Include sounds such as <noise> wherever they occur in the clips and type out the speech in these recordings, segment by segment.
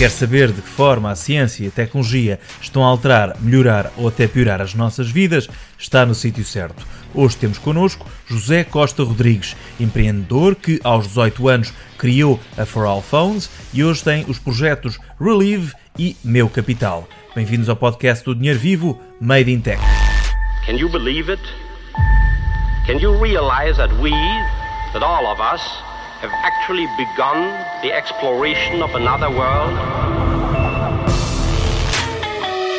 Quer saber de que forma a ciência e a tecnologia estão a alterar, melhorar ou até piorar as nossas vidas? Está no sítio certo. Hoje temos connosco José Costa Rodrigues, empreendedor que aos 18 anos criou a For All Phones e hoje tem os projetos Relive e Meu Capital. Bem-vindos ao podcast do Dinheiro Vivo, Made in Tech. Can you believe it? Can you realize that we, that all of us, have actually begun the exploration of another world?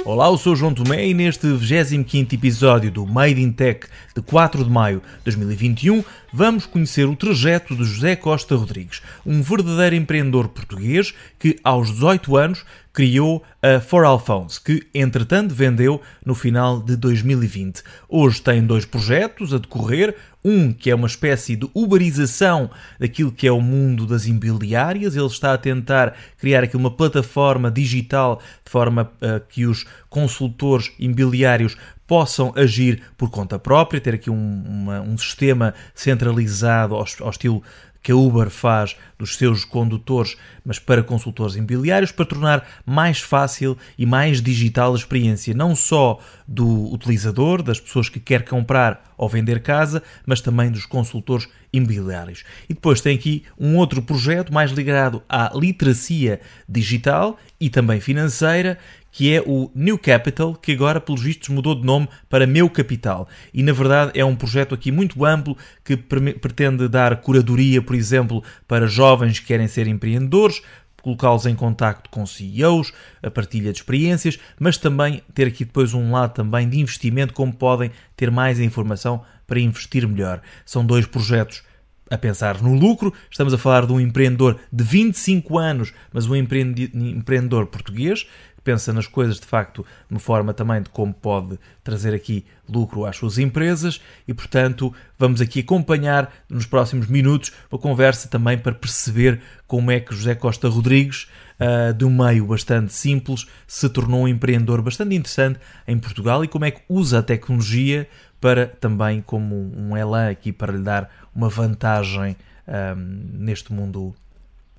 Olá, eu sou João Tomé e neste 25 episódio do Made in Tech de 4 de maio de 2021 vamos conhecer o trajeto de José Costa Rodrigues, um verdadeiro empreendedor português que aos 18 anos criou a For All Phones, que entretanto vendeu no final de 2020. Hoje tem dois projetos a decorrer, um que é uma espécie de uberização daquilo que é o mundo das imobiliárias. Ele está a tentar criar aqui uma plataforma digital de forma uh, que os consultores imobiliários possam agir por conta própria, ter aqui um, uma, um sistema centralizado ao, ao estilo que a Uber faz dos seus condutores, mas para consultores imobiliários, para tornar mais fácil e mais digital a experiência, não só do utilizador, das pessoas que quer comprar ou vender casa, mas também dos consultores imobiliários. E depois tem aqui um outro projeto mais ligado à literacia digital e também financeira, que é o New Capital, que agora, pelos vistos, mudou de nome para Meu Capital. E, na verdade, é um projeto aqui muito amplo que pretende dar curadoria, por exemplo, para jovens que querem ser empreendedores, colocá-los em contacto com CEOs, a partilha de experiências, mas também ter aqui depois um lado também de investimento, como podem ter mais informação para investir melhor. São dois projetos a pensar no lucro. Estamos a falar de um empreendedor de 25 anos, mas um empreendedor português pensa nas coisas de facto de uma forma também de como pode trazer aqui lucro às suas empresas e, portanto, vamos aqui acompanhar nos próximos minutos uma conversa também para perceber como é que José Costa Rodrigues, uh, de um meio bastante simples, se tornou um empreendedor bastante interessante em Portugal e como é que usa a tecnologia para também como um elan aqui para lhe dar uma vantagem um, ah, neste mundo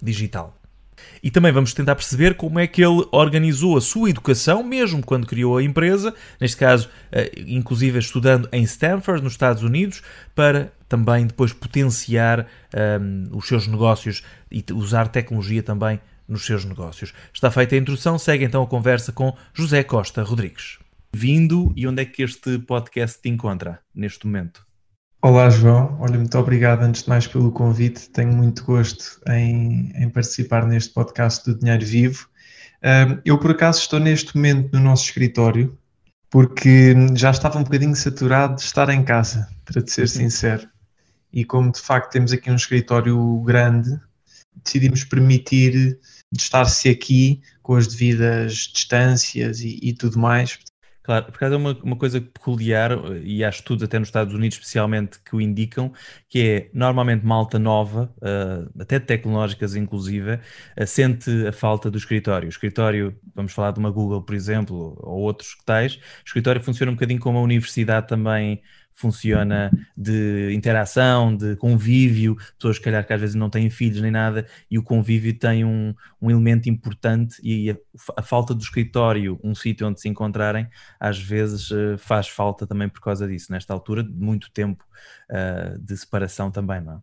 digital. E também vamos tentar perceber como é que ele organizou a sua educação, mesmo quando criou a empresa, neste caso, eh, inclusive estudando em Stanford, nos Estados Unidos, para também depois potenciar um, ehm, os seus negócios e usar tecnologia também nos seus negócios. Está feita a introdução, segue então a conversa com José Costa Rodrigues. Vindo e onde é que este podcast te encontra neste momento? Olá, João. Olha, muito obrigado antes de mais pelo convite. Tenho muito gosto em, em participar neste podcast do Dinheiro Vivo. eu, por acaso, estou neste momento no nosso escritório porque já estava um bocadinho saturado de estar em casa, para te ser sincero. E como de facto temos aqui um escritório grande, decidimos permitir estar-se aqui com as devidas distâncias e, e tudo mais. Claro, por causa é uma, uma coisa peculiar, e há estudos até nos Estados Unidos especialmente que o indicam, que é normalmente malta nova, uh, até tecnológicas inclusive, uh, sente a falta do escritório. O escritório, vamos falar de uma Google, por exemplo, ou outros que tais, o escritório funciona um bocadinho como a universidade também funciona de interação, de convívio, pessoas que calhar que às vezes não têm filhos nem nada, e o convívio tem um, um elemento importante e a, a, falta do escritório, um sítio onde se encontrarem, às vezes uh, faz falta também por causa disso, nesta altura de muito tempo uh, de separação também, não é?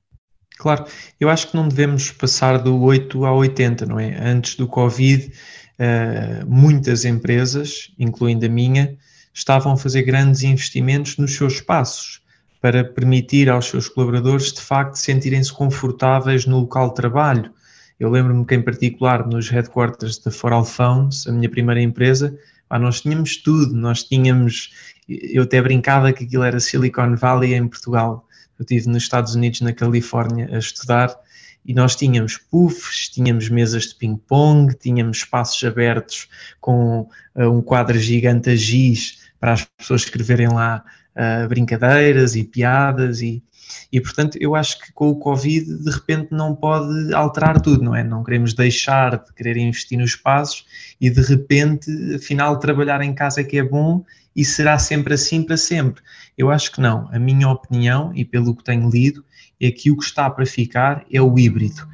Claro, eu acho que não devemos passar do 8 a 80, não é? Antes do Covid, uh, muitas empresas, incluindo a minha, estavam a fazer grandes investimentos nos seus espaços para permitir aos seus colaboradores de facto sentirem-se confortáveis no local de trabalho. Eu lembro-me que em particular nos headquarters da For Phones, a minha primeira empresa, nós tínhamos tudo, nós tínhamos, eu até brincava que aquilo era Silicon Valley em Portugal. Eu estive nos Estados Unidos, na Califórnia, a estudar e nós tínhamos puffs, tínhamos mesas de ping-pong, tínhamos espaços abertos com uh, um quadro gigante a giz para as pessoas escreverem lá uh, brincadeiras e piadas e, e, portanto, eu acho que com o Covid, de repente, não pode alterar tudo, não é? Não queremos deixar de querer investir nos espaços e, de repente, afinal, trabalhar em casa é que é bom e será sempre assim para sempre. Eu acho que não. A minha opinião, e pelo que tenho lido, é que o que está para ficar é o híbrido.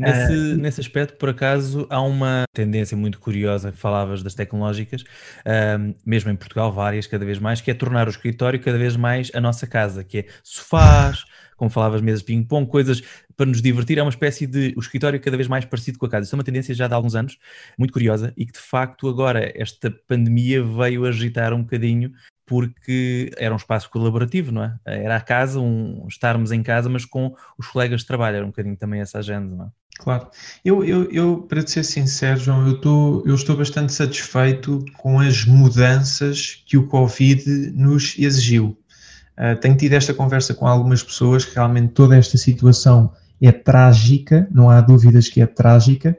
Nesse, uh, nesse aspecto, por acaso, há uma tendência muito curiosa, falavas das tecnológicas, uh, mesmo em Portugal, várias cada vez mais, que é tornar o escritório cada vez mais a nossa casa, que é sofás, como falavas, mesas de ping-pong, coisas para nos divertir, é uma espécie de o escritório cada vez mais parecido com a casa. Isso é uma tendência já de alguns anos, muito curiosa, e que de facto agora esta pandemia veio agitar um bocadinho porque era um espaço colaborativo, não é? Era a casa, um, estarmos em casa, mas com os colegas de trabalho, era um bocadinho também essa agenda, não é? Claro. Eu, eu, eu para te ser sincero, João, eu, tô, eu estou bastante satisfeito com as mudanças que o Covid nos exigiu. Uh, tenho tido esta conversa com algumas pessoas que realmente toda esta situação é trágica, não há dúvidas que é trágica,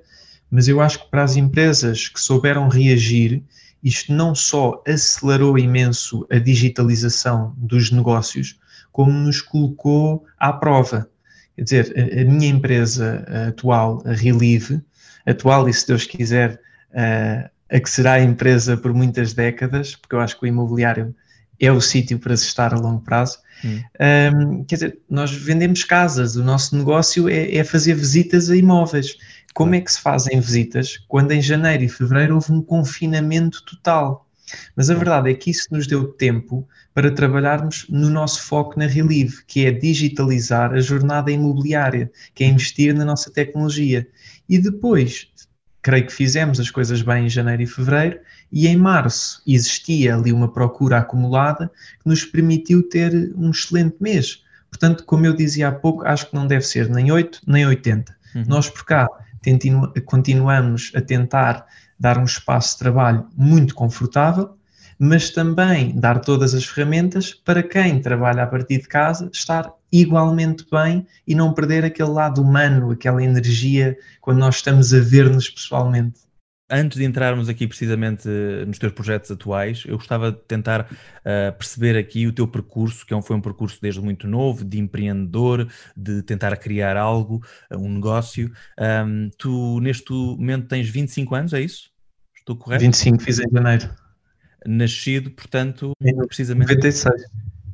mas eu acho que para as empresas que souberam reagir isto não só acelerou imenso a digitalização dos negócios, como nos colocou à prova. Quer dizer, a, a minha empresa atual, a Relive, atual e se Deus quiser, a, a que será a empresa por muitas décadas, porque eu acho que o imobiliário é o sítio para se estar a longo prazo. Hum. Um, quer dizer, nós vendemos casas, o nosso negócio é, é fazer visitas a imóveis. Como é que se fazem visitas quando em janeiro e fevereiro houve um confinamento total? Mas a verdade é que isso nos deu tempo para trabalharmos no nosso foco na Relive, que é digitalizar a jornada imobiliária, que é investir na nossa tecnologia. E depois, creio que fizemos as coisas bem em janeiro e fevereiro, e em março existia ali uma procura acumulada que nos permitiu ter um excelente mês. Portanto, como eu dizia há pouco, acho que não deve ser nem 8 nem 80. Uhum. Nós por cá continuamos a tentar dar um espaço de trabalho muito confortável, mas também dar todas as ferramentas para quem trabalha a partir de casa estar igualmente bem e não perder aquele lado humano, aquela energia quando nós estamos a ver-nos pessoalmente antes de entrarmos aqui precisamente nos teus projetos atuais, eu gostava de tentar uh, perceber aqui o teu percurso, que é foi um percurso desde muito novo, de empreendedor, de tentar criar algo, um negócio. Um, tu, neste momento, tens 25 anos, é isso? Estou correto? 25, fiz em janeiro. Nascido, portanto, precisamente. 96.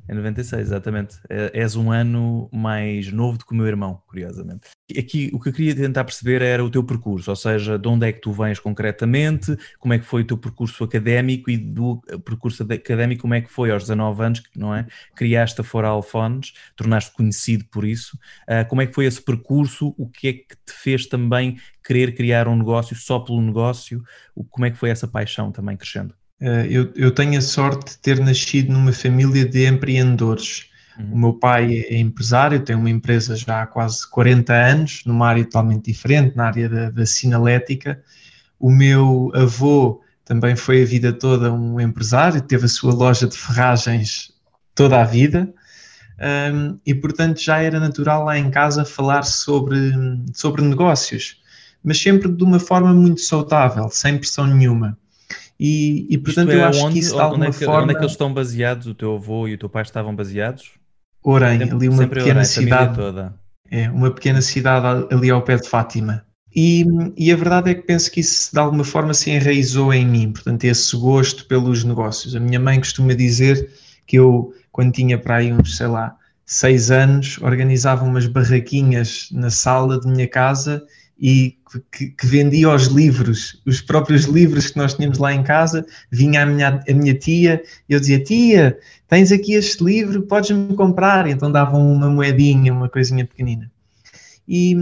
Em 96, exatamente. É, és um ano mais novo do que o meu irmão, curiosamente. Aqui o que eu queria tentar perceber era o teu percurso, ou seja, de onde é que tu vens concretamente, como é que foi o teu percurso académico e do percurso académico, como é que foi aos 19 anos, não é? Criaste a Fora Alfones, tornaste conhecido por isso. Uh, como é que foi esse percurso? O que é que te fez também querer criar um negócio só pelo negócio? Como é que foi essa paixão também crescendo? Eh, eu, eu tenho a sorte de ter nascido numa família de empreendedores. Uhum. O meu pai é empresário, tem uma empresa já há quase 40 anos, numa área totalmente diferente, na área da, da sinalética. O meu avô também foi a vida toda um empresário, teve a sua loja de ferragens toda a vida. Um, e portanto já era natural lá em casa falar sobre, sobre negócios, mas sempre de uma forma muito saudável, sem pressão nenhuma. E, e portanto, é eu acho onde, que isso de alguma onde é que, forma. Onde é que eles estão baseados? O teu avô e o teu pai estavam baseados? Orem, sempre, ali uma pequena Orem, cidade. Toda. É, uma pequena cidade ali ao pé de Fátima. E, e, a verdade é que penso que isso de alguma forma se enraizou em mim, portanto, esse gosto pelos negócios. A minha mãe costuma dizer que eu, quando tinha para aí uns, sei lá, seis anos, organizava umas barraquinhas na sala de minha casa e que, que, vendia os livros, os próprios livros que nós tínhamos lá em casa, vinha a minha, a minha tia e eu dizia, tia, tens aqui este livro, podes-me comprar? E então davam uma moedinha, uma coisinha pequenina. E,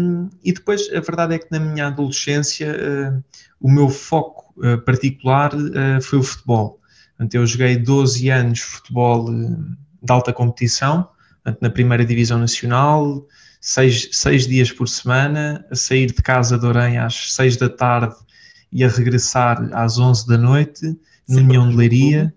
e depois, a verdade é que na minha adolescência, uh, o meu foco uh, particular uh, foi o futebol. Portanto, eu joguei 12 anos futebol de alta competição, portanto, na primeira divisão nacional, seis, seis dias por semana, a sair de casa de Orem às seis da tarde e a regressar às onze da noite, no União de Leiria.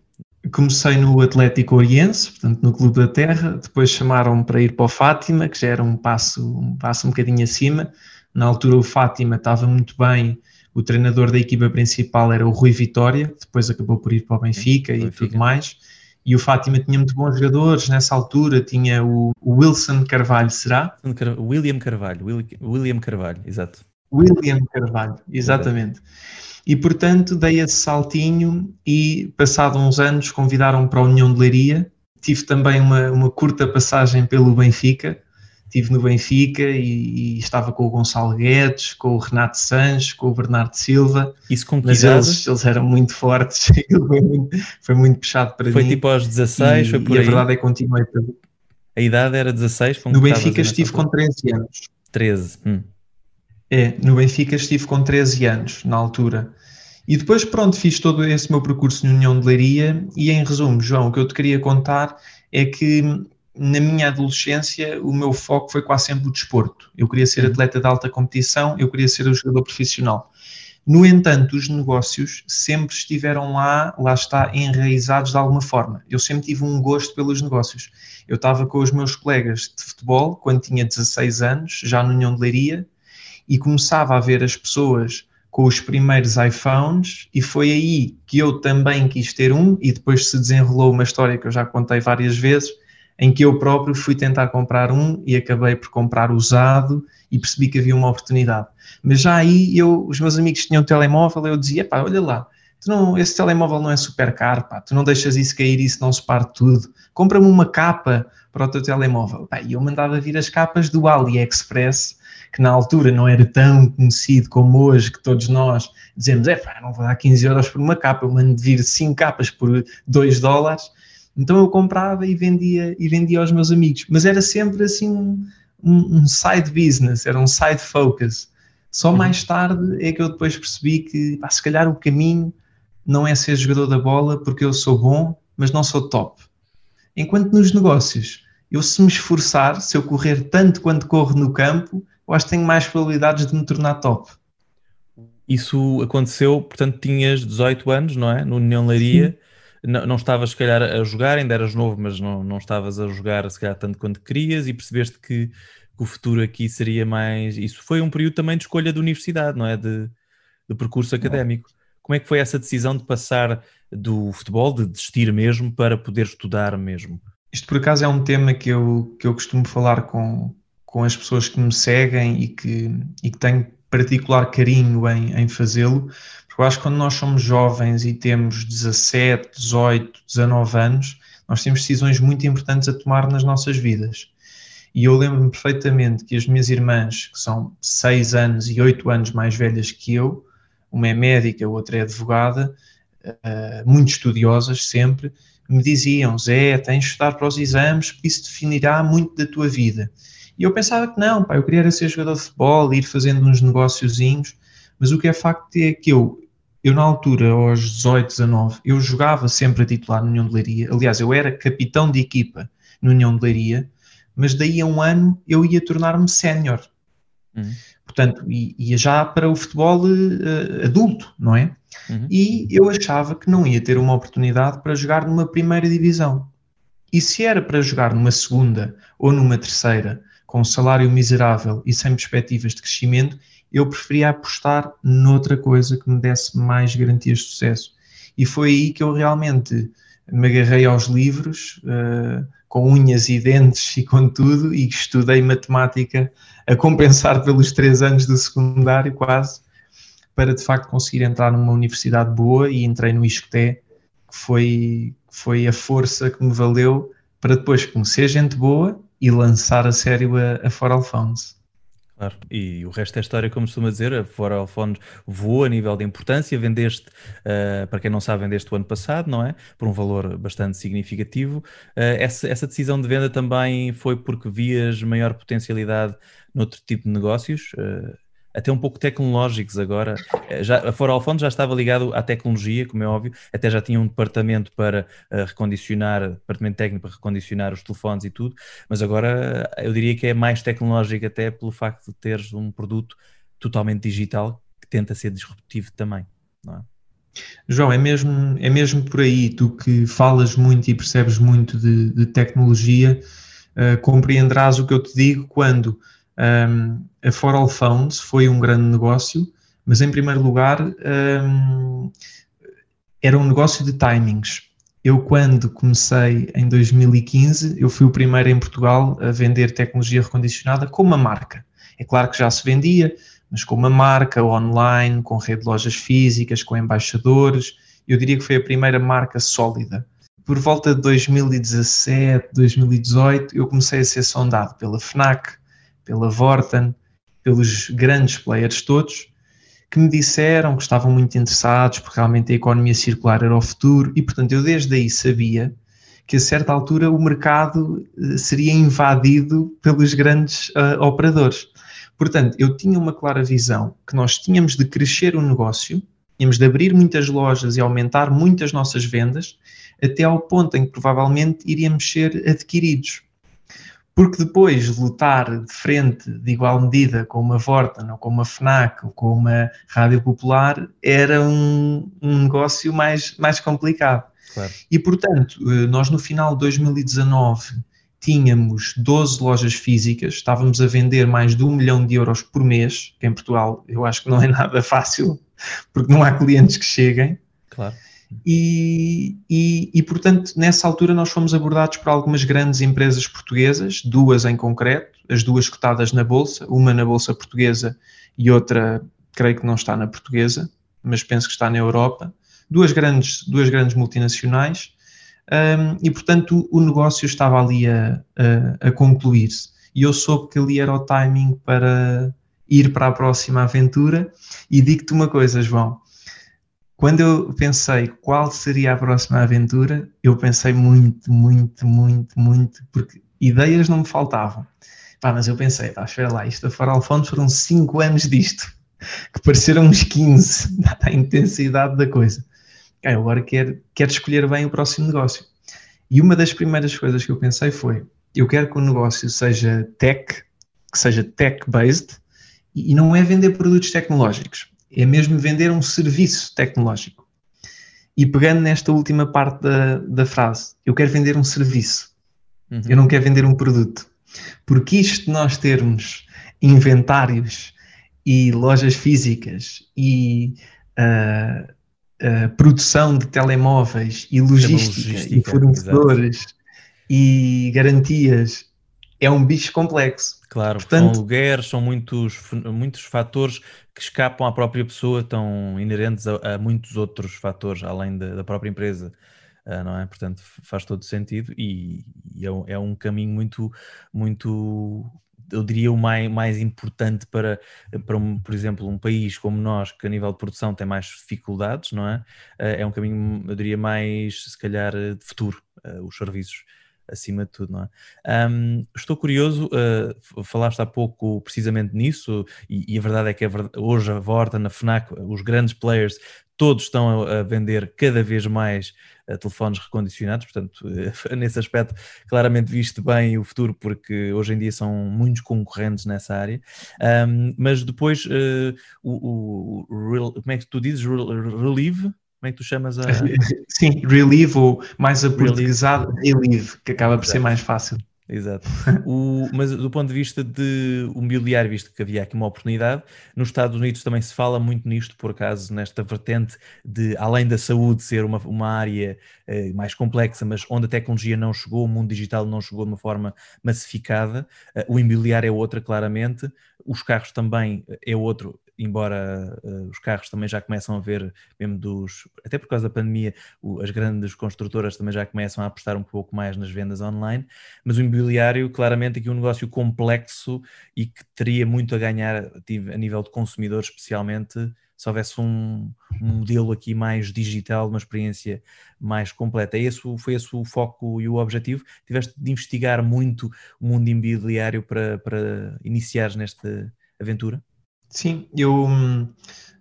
Comecei no Atlético Oriense, portanto no Clube da Terra, depois chamaram-me para ir para o Fátima, que já era um passo, um passo um bocadinho acima. Na altura o Fátima estava muito bem, o treinador da equipa principal era o Rui Vitória, depois acabou por ir para o Benfica e Benfica. tudo mais e o Fátima tinha muito bons jogadores nessa altura, tinha o, Wilson Carvalho, será? William Carvalho, William Carvalho, exato. William Carvalho, exatamente. E portanto dei esse saltinho e passado uns anos convidaram-me para a União de Leiria, tive também uma, uma curta passagem pelo Benfica, estive no Benfica e, e, estava com o Gonçalo Guedes, com o Renato Sanches, com o Bernardo Silva. Isso com mas eles, eles, eram muito fortes, <laughs> foi muito, foi muito puxado para foi mim. Foi tipo aos 16, e, foi por e aí. a verdade é que continuei para... A idade era 16? No Benfica estive com 13 anos. 13. Hum. É, no Benfica estive com 13 anos, na altura. E depois, pronto, fiz todo esse meu percurso na União de Leiria e, em resumo, João, o que eu te queria contar é que na minha adolescência o meu foco foi quase sempre o desporto. Eu queria ser atleta de alta competição, eu queria ser um jogador profissional. No entanto, os negócios sempre estiveram lá, lá está, enraizados de alguma forma. Eu sempre tive um gosto pelos negócios. Eu estava com os meus colegas de futebol quando tinha 16 anos, já na União de Leiria, e começava a ver as pessoas com os primeiros iPhones, e foi aí que eu também quis ter um, e depois se desenrolou uma história que eu já contei várias vezes, em que eu próprio fui tentar comprar um e acabei por comprar usado e percebi que havia uma oportunidade. Mas já aí eu, os meus amigos tinham um telemóvel, eu dizia, pá, olha lá, não, esse telemóvel não é super caro, pá, tu não deixas isso cair, isso não se parte tudo, compra-me uma capa para o teu telemóvel. Pá, e eu mandava vir as capas do AliExpress, que na altura não era tão conhecido como hoje, que todos nós dizemos, é pá, não vou dar 15 euros por uma capa, eu mando vir 5 capas por 2 dólares, então eu comprava e vendia, e vendia aos meus amigos, mas era sempre assim um, um side business, era um side focus. Só uhum. mais tarde é que eu depois percebi que pá, se calhar o caminho não é ser jogador da bola porque eu sou bom, mas não sou top. Enquanto nos negócios, eu se me esforçar, se eu correr tanto quanto corro no campo, eu acho que tenho mais probabilidades de me tornar top. Isso aconteceu, portanto, tinhas 18 anos, não é? No União Leiria. Sim não, não estavas, se calhar, a jogar, ainda eras novo, mas não, não estavas a jogar, se calhar, tanto quanto querias e percebeste que, que o futuro aqui seria mais. Isso foi um período também de escolha de universidade, não é? De, de percurso académico. Como é que foi essa decisão de passar do futebol, de desistir mesmo, para poder estudar mesmo? Isto, por acaso, é um tema que eu, que eu costumo falar com, com as pessoas que me seguem e que, e que tenho particular carinho em, em fazê-lo, eu acho que quando nós somos jovens e temos 17, 18, 19 anos, nós temos decisões muito importantes a tomar nas nossas vidas. E eu lembro-me perfeitamente que as minhas irmãs, que são 6 anos e 8 anos mais velhas que eu, uma é médica, outra é advogada, uh, muito estudiosas sempre, me diziam: Zé, tens de estudar para os exames, porque isso definirá muito da tua vida. E eu pensava que não, pá, eu queria ser jogador de futebol, ir fazendo uns negóciozinhos, mas o que é facto é que eu eu na altura, aos 18, 19, eu jogava sempre a titular no União de Leiria. Aliás, eu era capitão de equipa no União de Leiria, mas daí a um ano eu ia tornar-me sénior. Uhum. Portanto, ia já para o futebol uh, adulto, não é? Uhum. E eu achava que não ia ter uma oportunidade para jogar numa primeira divisão. E se era para jogar numa segunda ou numa terceira, com um salário miserável e sem perspectivas de crescimento, eu preferia apostar noutra coisa que me desse mais garantias de sucesso. E foi aí que eu realmente me agarrei aos livros, uh, com unhas e dentes e com tudo, e estudei matemática a compensar pelos três anos do secundário, quase, para de facto conseguir entrar numa universidade boa e entrei no ISCTE, que foi, foi a força que me valeu para depois conhecer gente boa e lançar a sério a, a For Alphonse. Claro, e o resto é história, como costuma dizer, a Fora Alfones voou a nível de importância, vendeste, uh, para quem não sabe, vendeste o ano passado, não é? Por um valor bastante significativo. Uh, essa, essa decisão de venda também foi porque vias maior potencialidade noutro tipo de negócios? Uh, até um pouco tecnológicos agora. Eh, já, a Fora Alfonso já estava ligado à tecnologia, como é óbvio, até já tinha um departamento para uh, recondicionar, departamento técnico para recondicionar os telefones e tudo, mas agora eu diria que é mais tecnológico até pelo facto de teres um produto totalmente digital que tenta ser disruptivo também, não é? João, é mesmo, é mesmo por aí, tu que falas muito e percebes muito de, de tecnologia, uh, compreenderás o que eu te digo quando um, a For All Phones foi um grande negócio, mas em primeiro lugar um, era um negócio de timings. Eu, quando comecei em 2015, eu fui o primeiro em Portugal a vender tecnologia recondicionada com uma marca. É claro que já se vendia, mas com uma marca online, com rede de lojas físicas, com embaixadores. Eu diria que foi a primeira marca sólida. Por volta de 2017, 2018, eu comecei a ser sondado pela FNAC, pela Vorten, pelos grandes players todos, que me disseram que estavam muito interessados porque realmente a economia circular era o futuro e, portanto, eu desde aí sabia que a certa altura o mercado eh, seria invadido pelos grandes uh, operadores. Portanto, eu tinha uma clara visão que nós tínhamos de crescer o negócio, tínhamos de abrir muitas lojas e aumentar muitas nossas vendas, até ao ponto em que provavelmente iríamos ser adquiridos. Porque depois de lutar de frente, de igual medida, com uma Vorten, ou com uma FNAC, ou com uma Rádio Popular, era um, um negócio mais, mais complicado. Claro. E, portanto, eh, nós no final de 2019 tínhamos 12 lojas físicas, estávamos a vender mais de um milhão de euros por mês, que em Portugal eu acho que não é <laughs> nada fácil, porque não há clientes que cheguem. Claro. E, e, e, portanto, nessa altura nós fomos abordados por algumas grandes empresas portuguesas, duas em concreto, as duas cotadas na Bolsa, uma na Bolsa Portuguesa e outra, creio que não está na Portuguesa, mas penso que está na Europa, duas grandes, duas grandes multinacionais, um, e portanto o, negócio estava ali a, a, a concluir-se. E eu soube que ali era o timing para ir para a próxima aventura. E digo-te uma coisa, João. Quando eu pensei qual seria a próxima aventura, eu pensei muito, muito, muito, muito, porque ideias não me faltavam. Pá, mas eu pensei, pá, espera lá, isto a Faral Fontes foram 5 anos disto, <laughs> que pareceram uns 15, <laughs> a intensidade da coisa ah, eu agora quero, quero escolher bem o próximo negócio. E uma das primeiras coisas que eu pensei foi: eu quero que o negócio seja tech, que seja tech-based, e não é vender produtos tecnológicos, é mesmo vender um serviço tecnológico. E pegando nesta última parte da, da frase, eu quero vender um serviço, uhum. eu não quero vender um produto. Porque isto de nós termos inventários e lojas físicas e uh, uh, produção de telemóveis e logística, logística e fornecedores exato. e garantias é um bicho complexo. Claro, Portanto, são alugueres, são muitos, muitos fatores que escapam à própria pessoa, estão inerentes a, a muitos outros fatores além da, da própria empresa. Uh, não é? Portanto, faz todo sentido e, e é, um, é, um, caminho muito, muito eu diria, o mais, mais importante para, para um, por exemplo, um país como nós, que a nível de produção tem mais dificuldades, não é? Eh, é um caminho, eu diria, mais, se calhar, de futuro, eh, os serviços acima de tudo, não é? Um, estou curioso, uh, falaste há pouco precisamente nisso, e, e a verdade é que é verdade, hoje a Vorta, na FNAC, os grandes players, todos estão a, a vender cada vez mais uh, telefones recondicionados, portanto, uh, <laughs> nesse aspecto, claramente viste bem o futuro, porque hoje em dia são muitos concorrentes nessa área, um, mas depois, o, o, o real, como é que tu dizes? Relieve? Como é que tu chamas a. <laughs> Sim, relieve ou mais aportuguesado, relieve, que acaba por Exato. ser mais fácil. Exato. <laughs> O, mas do ponto de vista de mobiliário, visto que havia aqui uma oportunidade, nos Estados Unidos também se fala muito nisto, por acaso, nesta vertente de, além da saúde ser uma, uma área eh, mais complexa, mas onde a tecnologia não chegou, o mundo digital não chegou de uma forma massificada, eh, o imobiliário é outra, claramente, os carros também é outro, embora uh, os carros também já começam a ver, mesmo dos. Até por causa da pandemia, o, as grandes construtoras também já começam a apostar um pouco mais nas vendas online, mas o imobiliário, claramente, aqui um negócio complexo e que teria muito a ganhar a nível de consumidor, especialmente se houvesse um, um, modelo aqui mais digital, uma experiência mais completa. Esse, foi esse o foco e o objetivo? Tiveste de investigar muito o mundo imobiliário para, para iniciares nesta aventura? Sim, eu hum,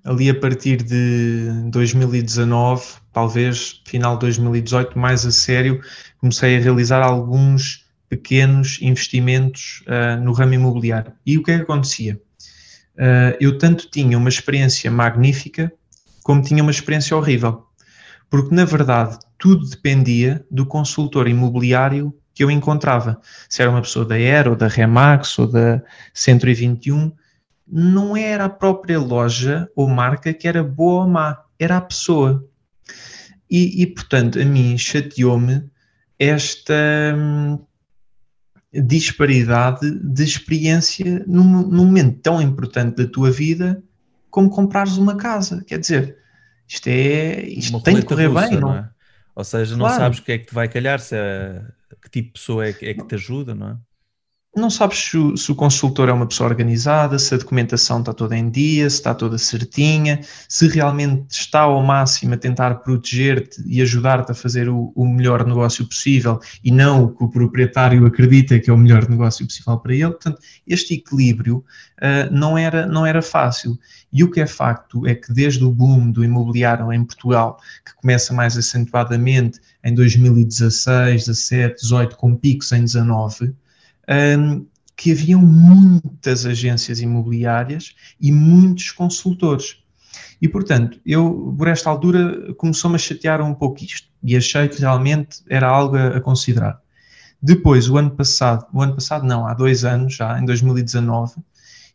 ali a partir de 2019, talvez final de 2018, mais a sério, comecei a realizar alguns pequenos investimentos uh, no ramo imobiliário. E o que é que acontecia? Uh, eu tanto tinha uma experiência magnífica, como tinha uma experiência horrível. Porque, na verdade, tudo dependia do consultor imobiliário que eu encontrava. Se era uma pessoa da Aero, da Remax ou da 121, não era a própria loja ou marca que era boa ou má, era a pessoa. E, e portanto, a mim chateou-me esta hum, disparidade de experiência num, num, momento tão importante da tua vida como comprares uma casa. Quer dizer, isto é isto tem de correr russa, bem, não? não é? Ou seja, claro. não sabes o que é que te vai calhar, se é, que tipo de pessoa é é que te ajuda, não é? Não sabes se o, se o, consultor é uma pessoa organizada, se a documentação está toda em dia, se está toda certinha, se realmente está ao máximo a tentar proteger-te e ajudar-te a fazer o, o, melhor negócio possível e não o que o proprietário acredita que é o melhor negócio possível para ele. Portanto, este equilíbrio uh, não, era, não era fácil. E o que é facto é que desde o boom do imobiliário em Portugal, que começa mais acentuadamente em 2016, 17, 18, com picos em 19, um, que haviam muitas agências imobiliárias e muitos consultores. E, portanto, eu, por esta altura, começou-me a chatear um pouco isto e achei que realmente era algo a, a, considerar. Depois, o ano passado, o ano passado não, há dois anos já, em 2019,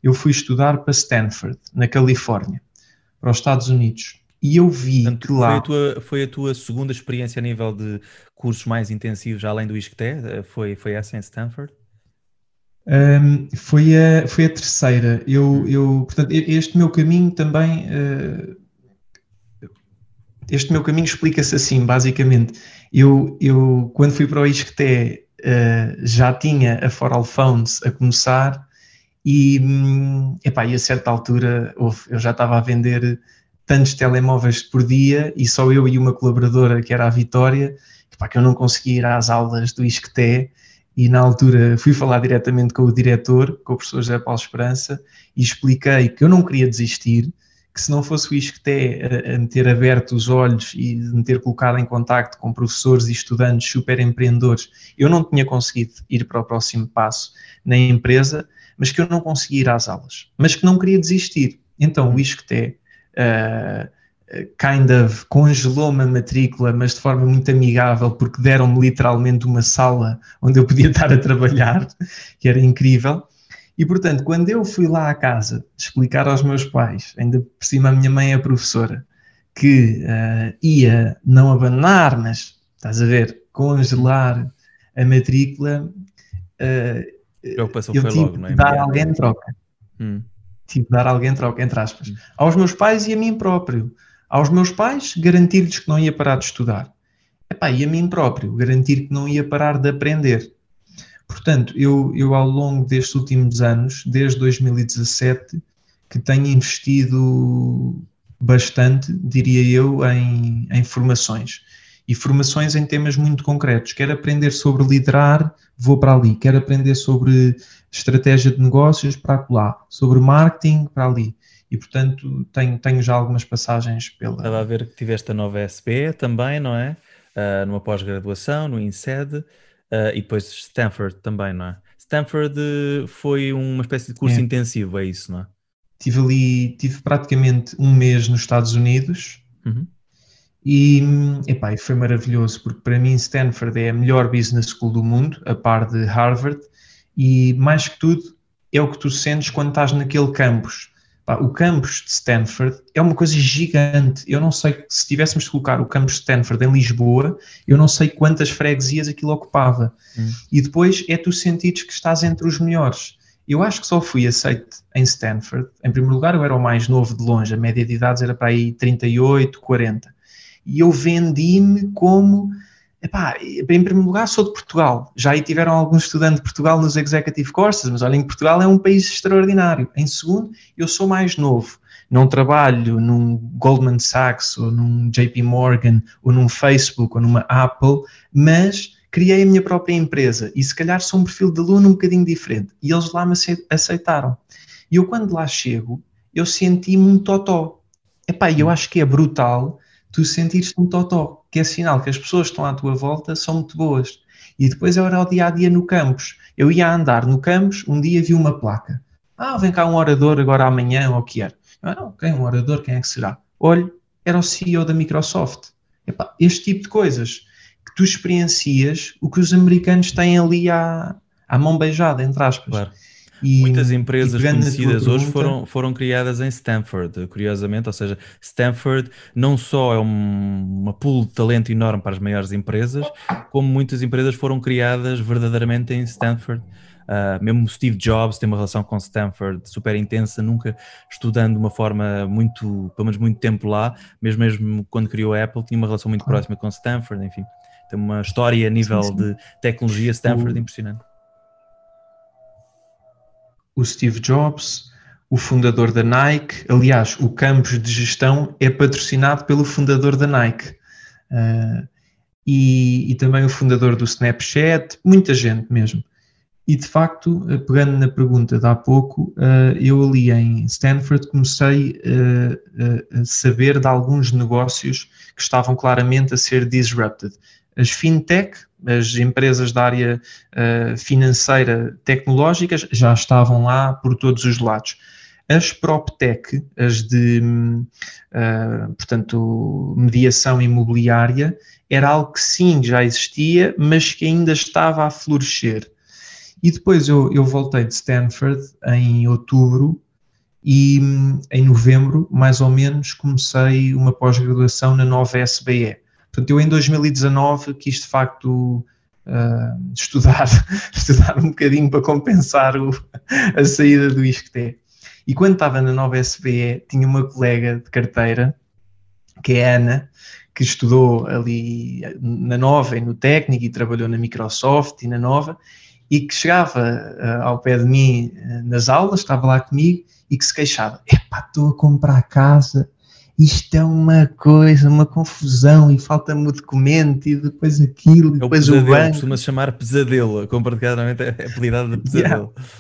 eu fui estudar para Stanford, na Califórnia, para os Estados Unidos. E eu vi Portanto, que lá. Foi a, tua, foi a tua segunda experiência a nível de cursos mais intensivos, além do ISCTE? Foi, foi essa em Stanford? Um, foi, a, foi a terceira. Eu, eu, portanto, este meu caminho também. Uh, este meu caminho explica-se assim, basicamente. Eu, eu, quando fui para o ISCTE, uh, já tinha a For All Phones a começar e, um, epá, e a certa altura eu já estava a vender tantos telemóveis por dia e só eu e uma colaboradora, que era a Vitória, epá, que eu não conseguia ir às aulas do ISCTE e na altura fui falar diretamente com o diretor, com o professor José Paulo Esperança, e expliquei que eu não queria desistir, que se não fosse o ISCTE a, a me ter aberto os olhos e me ter colocado em contacto com professores e estudantes super empreendedores, eu não tinha conseguido ir para o próximo passo na empresa, mas que eu não conseguia ir às aulas, mas que não queria desistir. Então o ISCTE uh, kind of congelou-me a matrícula, mas de forma muito amigável, porque deram-me literalmente uma sala onde eu podia <laughs> estar a trabalhar, que era incrível. E portanto, quando eu fui lá à casa explicar aos meus pais, ainda por cima a minha mãe é professora, que uh, ia não abandonar, mas estás a ver, congelar a matrícula, uh, eu tive logo, não é? de dar alguém troca. Hum. Tive de dar alguém troca, entre aspas, hum. aos meus pais e a mim próprio aos meus pais, garantir-lhes que não ia parar de estudar. Epá, e a mim próprio, garantir que não ia parar de aprender. Portanto, eu, eu ao longo destes últimos anos, desde 2017, que tenho investido bastante, diria eu, em, em formações. E formações em temas muito concretos. Quero aprender sobre liderar, vou para ali. Quero aprender sobre estratégia de negócios, para lá. Sobre marketing, para ali e portanto tenho, tenho já algumas passagens pela. Estava a ver que tiveste a nova SB também, não é? Uh, numa pós-graduação, no INSED, uh, e depois Stanford também, não é? Stanford foi uma espécie de curso é. intensivo, é isso, não é? Tive ali, tive praticamente um mês nos Estados Unidos uhum. e epá, foi maravilhoso, porque para mim Stanford é a melhor business school do mundo, a par de Harvard, e mais que tudo é o que tu sentes quando estás naquele campus o campus de Stanford é uma coisa gigante. Eu não sei, se tivéssemos de colocar o campus de Stanford em Lisboa, eu não sei quantas freguesias aquilo ocupava. Hum. E depois é tu sentires que estás entre os melhores. Eu acho que só fui aceito em Stanford. Em primeiro lugar, eu era o mais novo de longe, a média de idades era para aí 38, 40. E eu vendi-me como Epá, em primeiro lugar, sou de Portugal. Já aí tiveram alguns estudantes de Portugal nos Executive Courses, mas olhem que Portugal é um país extraordinário. Em segundo, eu sou mais novo. Não trabalho num Goldman Sachs, ou num JP Morgan, ou num Facebook, ou numa Apple, mas criei a minha própria empresa e se calhar sou um perfil de aluno um bocadinho diferente. E eles lá me aceitaram. E eu, quando lá chego, eu senti-me um totó. Epá, eu acho que é brutal tu sentires-te um totó, que é sinal que as pessoas que estão à tua volta são muito boas. E depois era o dia a dia no campus. Eu ia andar no campus, um dia vi uma placa. Ah, vem cá um orador agora amanhã, ou o que era. Ah, é um orador? Quem é que será? Olhe, era o CEO da Microsoft. Epá, este tipo de coisas que tu experiencias o que os americanos têm ali à, à mão beijada, entre aspas. Claro. E, Muitas empresas conhecidas hoje foram, foram criadas em Stanford, curiosamente, ou seja, Stanford não só é um, uma pool de talento enorme para as maiores empresas, como muitas empresas foram criadas verdadeiramente em Stanford. Uh, mesmo Steve Jobs tem uma relação com Stanford super intensa, nunca estudando de uma forma muito, pelo menos muito tempo lá, mesmo, mesmo quando criou a Apple, tinha uma relação muito próxima com Stanford, enfim, tem uma história a nível sim, sim. de tecnologia Stanford impressionante. O Steve Jobs, o fundador da Nike. Aliás, o campus de gestão é patrocinado pelo fundador da Nike. Uh, e, e, também o fundador do Snapchat, muita gente mesmo. E de facto, eh, pegando na pergunta de há pouco, uh, eu ali em Stanford comecei a saber de alguns negócios que estavam claramente a ser disrupted. As fintech, as empresas da área financeira tecnológicas, já estavam lá por todos os lados as PropTech, as de, uh, portanto, mediação imobiliária, era algo que sim, já existia, mas que ainda estava a florescer. E depois eu, eu voltei de Stanford em outubro e em novembro, mais ou menos, comecei uma pós-graduação na nova SBE. Portanto, eu em 2019 quis de facto uh, estudar, <laughs> estudar um bocadinho para compensar o, a saída do ISCTE. E quando estava na nova SBE, tinha uma colega de carteira, que é a Ana, que estudou ali na Nova e no técnico e trabalhou na Microsoft e na Nova, e que chegava uh, ao pé de mim uh, nas aulas, estava lá comigo, e que se queixava: epá, estou a comprar casa, isto é uma coisa, uma confusão, e falta-me o documento, e depois aquilo, e depois é o, o banco. Costuma-se chamar pesadelo, compartilhadamente é apelidado de pesadelo. Yeah.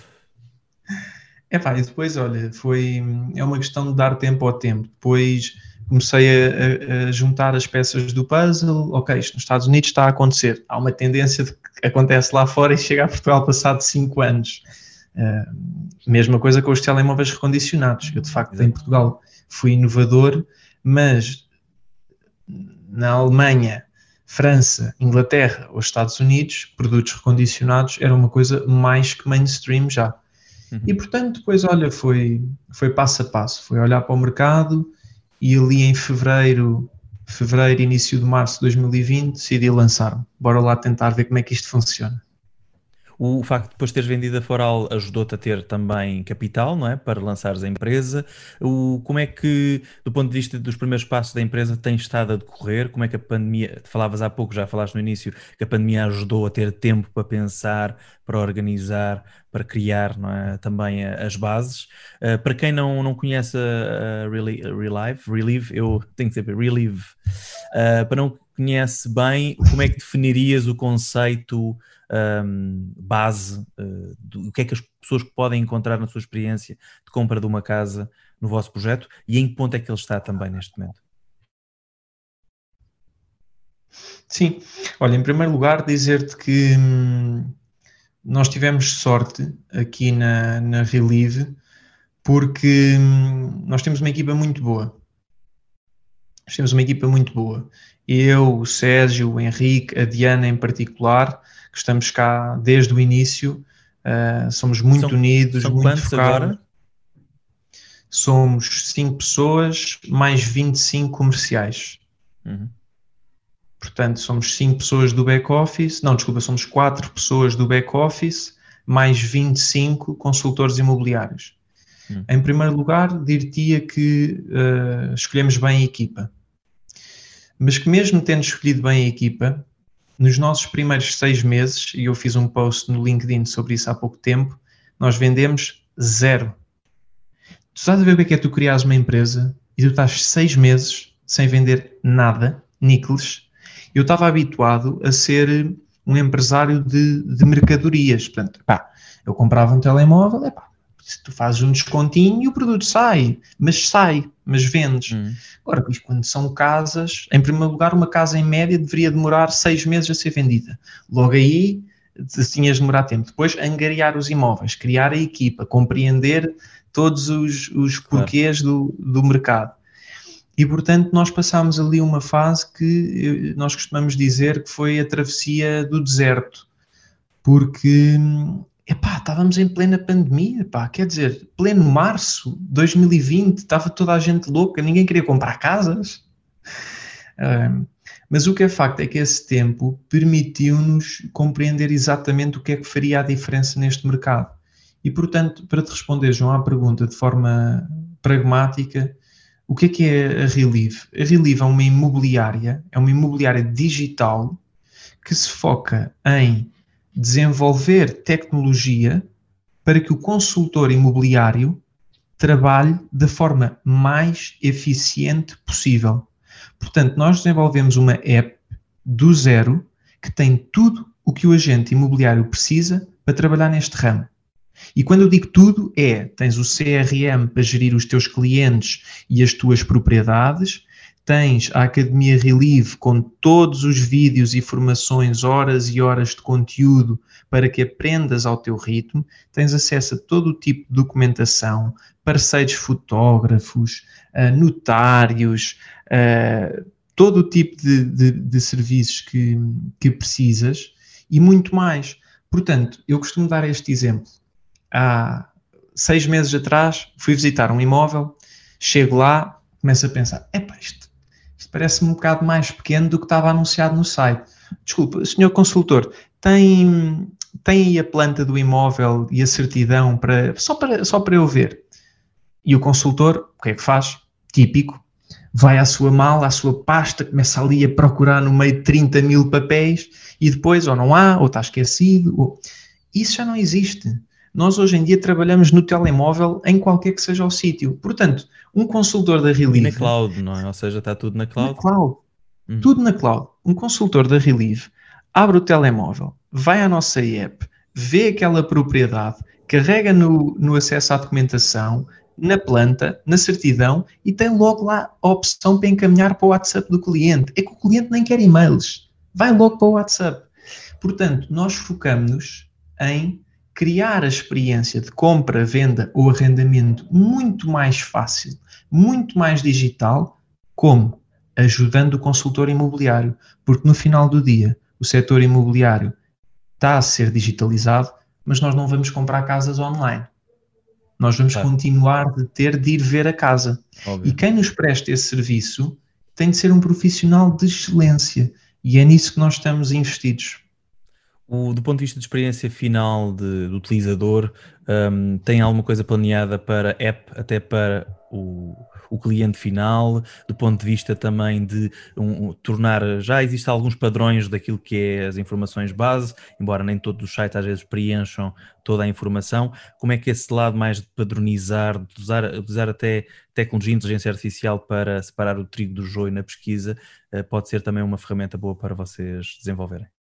Epá, e depois, olha, foi, é uma questão de dar tempo ao tempo. Depois comecei a, a, juntar as peças do puzzle. Ok, isto nos Estados Unidos está a acontecer. Há uma tendência de que acontece lá fora e chega a Portugal passado 5 anos. Uh, mesma coisa com os telemóveis recondicionados. Eu, de facto, em Portugal fui inovador, mas na Alemanha, França, Inglaterra ou Estados Unidos, produtos recondicionados era uma coisa mais que mainstream já. Uhum. E portanto, depois, olha, foi, foi passo a passo, foi olhar para o mercado e ali em fevereiro, fevereiro, início de março de 2020, decidi lançar-me. Bora lá tentar ver como é que isto funciona. O facto de depois teres vendido a Foral ajudou-te a ter também capital, não é? Para lançares a empresa. O, como é que, do ponto de vista dos primeiros passos da empresa, tem estado a decorrer? Como é que a pandemia, falavas há pouco, já falaste no início, que a pandemia ajudou a ter tempo para pensar, para organizar, para criar é? também as bases. Uh, para quem não, não conhece a, a Relive, Relive, eu tenho que dizer Relive, uh, para não conhece bem, como é que definirias o conceito um, base uh, do que é que as pessoas podem encontrar na sua experiência de compra de uma casa no vosso projeto e em que ponto é que ele está também neste momento? Sim, olha, em primeiro lugar, dizer-te que hum, nós tivemos sorte aqui na, na Relive porque hum, nós temos uma equipa muito boa. Nós temos uma equipa muito boa. Eu, o Sérgio, o Henrique, a Diana em particular, que estamos cá desde o início, uh, somos muito são, unidos, são muito focados. Somos 5 pessoas, mais 25 comerciais. Uhum. Portanto, somos 5 pessoas do back-office, não, desculpa, somos 4 pessoas do back-office, mais 25 consultores imobiliários. Uhum. Em primeiro lugar, diria que uh, escolhemos bem a equipa. Mas que mesmo tendo escolhido bem a equipa, nos nossos primeiros seis meses, e eu fiz um post no LinkedIn sobre isso há pouco tempo, nós vendemos zero. Tu sabes a ver o que é, que é tu criares uma empresa e tu estás seis meses sem vender nada, níqueles. Eu estava habituado a ser um empresário de, de mercadorias. Portanto, pá, eu comprava um telemóvel, epá, tu fazes um descontinho e o produto sai, mas sai, mas vendes. Hum. Agora, quando são casas, em primeiro lugar, uma casa em média deveria demorar seis meses a ser vendida. Logo aí, tinhas de demorar tempo. Depois, angariar os imóveis, criar a equipa, compreender todos os, os porquês claro. do, do mercado. E, portanto, nós passámos ali uma fase que eh, nós costumamos dizer que foi a travessia do deserto, porque hum, epá, estávamos em plena pandemia, epá, quer dizer, pleno março de 2020, estava toda a gente louca, ninguém queria comprar casas. Um, mas o que é facto é que esse tempo permitiu-nos compreender exatamente o que é que faria a diferença neste mercado. E, portanto, para te responder, João, à pergunta de forma pragmática, o que é que é a Relive? A Relive é uma imobiliária, é uma imobiliária digital que se foca em desenvolver tecnologia para que o consultor imobiliário trabalhe da forma mais eficiente possível. Portanto, nós desenvolvemos uma app do zero que tem tudo o que o agente imobiliário precisa para trabalhar neste ramo. E quando eu digo tudo, é: tens o CRM para gerir os teus clientes e as tuas propriedades, tens a Academia Relive com todos os vídeos e formações, horas e horas de conteúdo para que aprendas ao teu ritmo, tens acesso a todo o tipo de documentação, parceiros fotógrafos, uh, notários, uh, todo o tipo de, de, de serviços que, que precisas e muito mais. Portanto, eu costumo dar este exemplo. Há seis meses atrás fui visitar um imóvel, chego lá, começo a pensar: epá, isto, isto parece-me um bocado mais pequeno do que estava anunciado no site. Desculpa, senhor consultor, tem, tem aí a planta do imóvel e a certidão para, só, para, só para eu ver? E o consultor, o que é que faz? Típico, vai à sua mala, à sua pasta, começa ali a procurar no meio de 30 mil papéis e depois ou não há, ou está esquecido. Ou... Isso já não existe. Nós hoje em dia trabalhamos no telemóvel em qualquer que seja o sítio. Portanto, um consultor da Relive... E na cloud, não é? Ou seja, está tudo na cloud? Na cloud. Hum. Tudo na cloud. Um consultor da Relive abre o telemóvel, vai à nossa app, vê aquela propriedade, carrega no, no acesso à documentação, na planta, na certidão e tem logo lá a opção para encaminhar para o WhatsApp do cliente. É que o cliente nem quer e-mails, vai logo para o WhatsApp. Portanto, nós focamos em criar a experiência de compra, venda ou arrendamento muito mais fácil, muito mais digital, como? Ajudando o consultor imobiliário, porque no final do dia o setor imobiliário está a ser digitalizado, mas nós não vamos comprar casas online. Nós vamos continuar de ter de ir ver a casa. Óbvio. E quem nos presta esse serviço tem de ser um profissional de excelência. E é nisso que nós estamos investidos. O, do ponto de vista de experiência final de, do utilizador, um, tem alguma coisa planeada para app, até para o, o cliente final, do ponto de vista também de um, tornar. Já existem alguns padrões daquilo que é as informações base, embora nem todos os sites às vezes preencham toda a informação. Como é que esse lado mais de padronizar, de usar, de usar até tecnologia e inteligência artificial para separar o trigo do joio na pesquisa, eh, pode ser também uma ferramenta boa para vocês desenvolverem?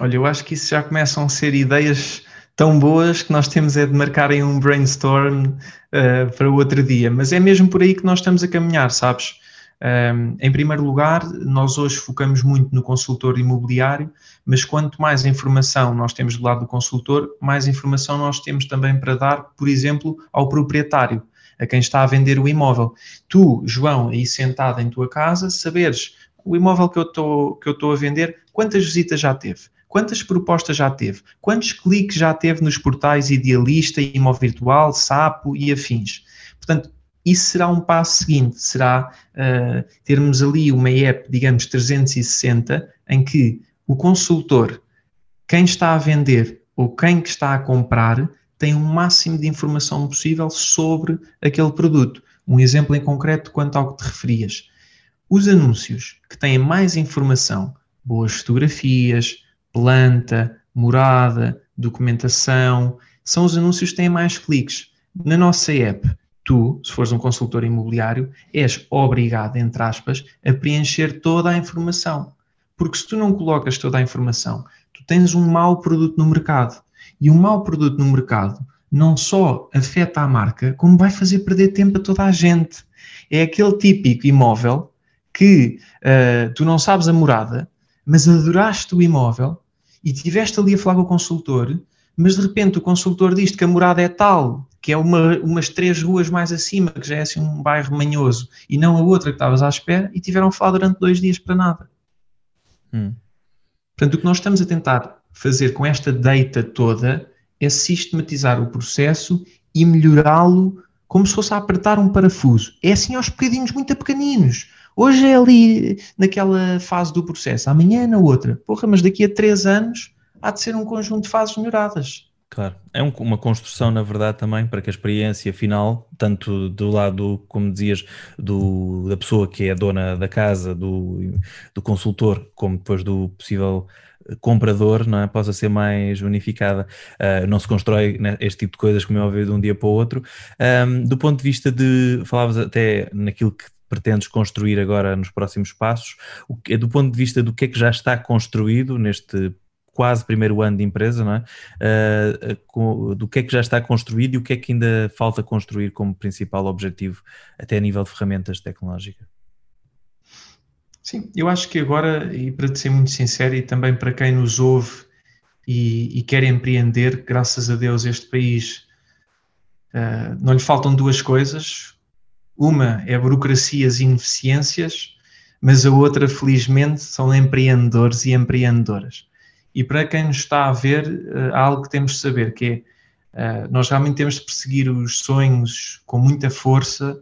Olha, eu acho que isso já começam a ser ideias tão boas que nós temos é de marcarem um brainstorm uh, para o outro dia. Mas é mesmo por aí que nós estamos a caminhar, sabes? Um, ehm, em primeiro lugar, nós hoje focamos muito no consultor imobiliário, mas quanto mais informação nós temos do lado do consultor, mais informação nós temos também para dar, por exemplo, ao proprietário, a quem está a vender o imóvel. Tu, João, aí sentado em tua casa, saberes o imóvel que eu estou a vender, quantas visitas já teve? Quantas propostas já teve? Quantos cliques já teve nos portais Idealista, Imóvel Virtual, Sapo e afins? Portanto, isso será um passo seguinte, será uh, termos ali uma app, digamos, 360, em que o consultor, quem está a vender ou quem que está a comprar, tem o máximo de informação possível sobre aquele produto. Um exemplo em concreto quanto ao que te referias. Os anúncios que têm mais informação, boas fotografias, planta, morada, documentação, são os anúncios que têm mais cliques. Na nossa app, tu, se fores um consultor imobiliário, és obrigado, entre aspas, a preencher toda a informação. Porque se tu não colocas toda a informação, tu tens um mau produto no mercado. E um mau produto no mercado não só afeta a marca, como vai fazer perder tempo a toda a gente. É aquele típico imóvel que uh, tu não sabes a morada, mas adoraste o imóvel e estiveste ali a falar com o consultor, mas de repente o consultor diz que a morada é tal, que é uma, umas três ruas mais acima, que já é assim um bairro manhoso, e não a outra que estavas à espera, e tiveram a falar durante dois dias para nada. Hum. Portanto, o que nós estamos a tentar fazer com esta data toda é sistematizar o processo e melhorá-lo como se fosse a apertar um parafuso. É assim aos bocadinhos muito pequeninos. Hoje é ali naquela fase do processo, amanhã é na outra. Porra, mas daqui a três anos há de ser um conjunto de fases melhoradas. Claro, é um, uma construção, na verdade, também para que a experiência final, tanto do lado, como dizias, do, da pessoa que é a dona da casa, do, do consultor, como depois do possível comprador não é? possa ser mais unificada. Uh, não se constrói né, este tipo de coisas, como é óbvio, de um dia para o outro. Um, do ponto de vista de, falavas até naquilo que pretendes construir agora nos próximos passos, do ponto de vista do que é que já está construído neste quase primeiro ano de empresa, não é? Uh, do que é que já está construído e o que é que ainda falta construir como principal objetivo, até a nível de ferramentas tecnológicas? Sim, eu acho que agora, e para te ser muito sincero, e também para quem nos ouve e, e quer empreender, graças a Deus este país uh, não lhe faltam duas coisas. Uma é burocracias e ineficiências, mas a outra, felizmente, são empreendedores e empreendedoras. E para quem nos está a ver, uh, há algo que temos de saber, que é, uh, nós realmente temos de perseguir os sonhos com muita força,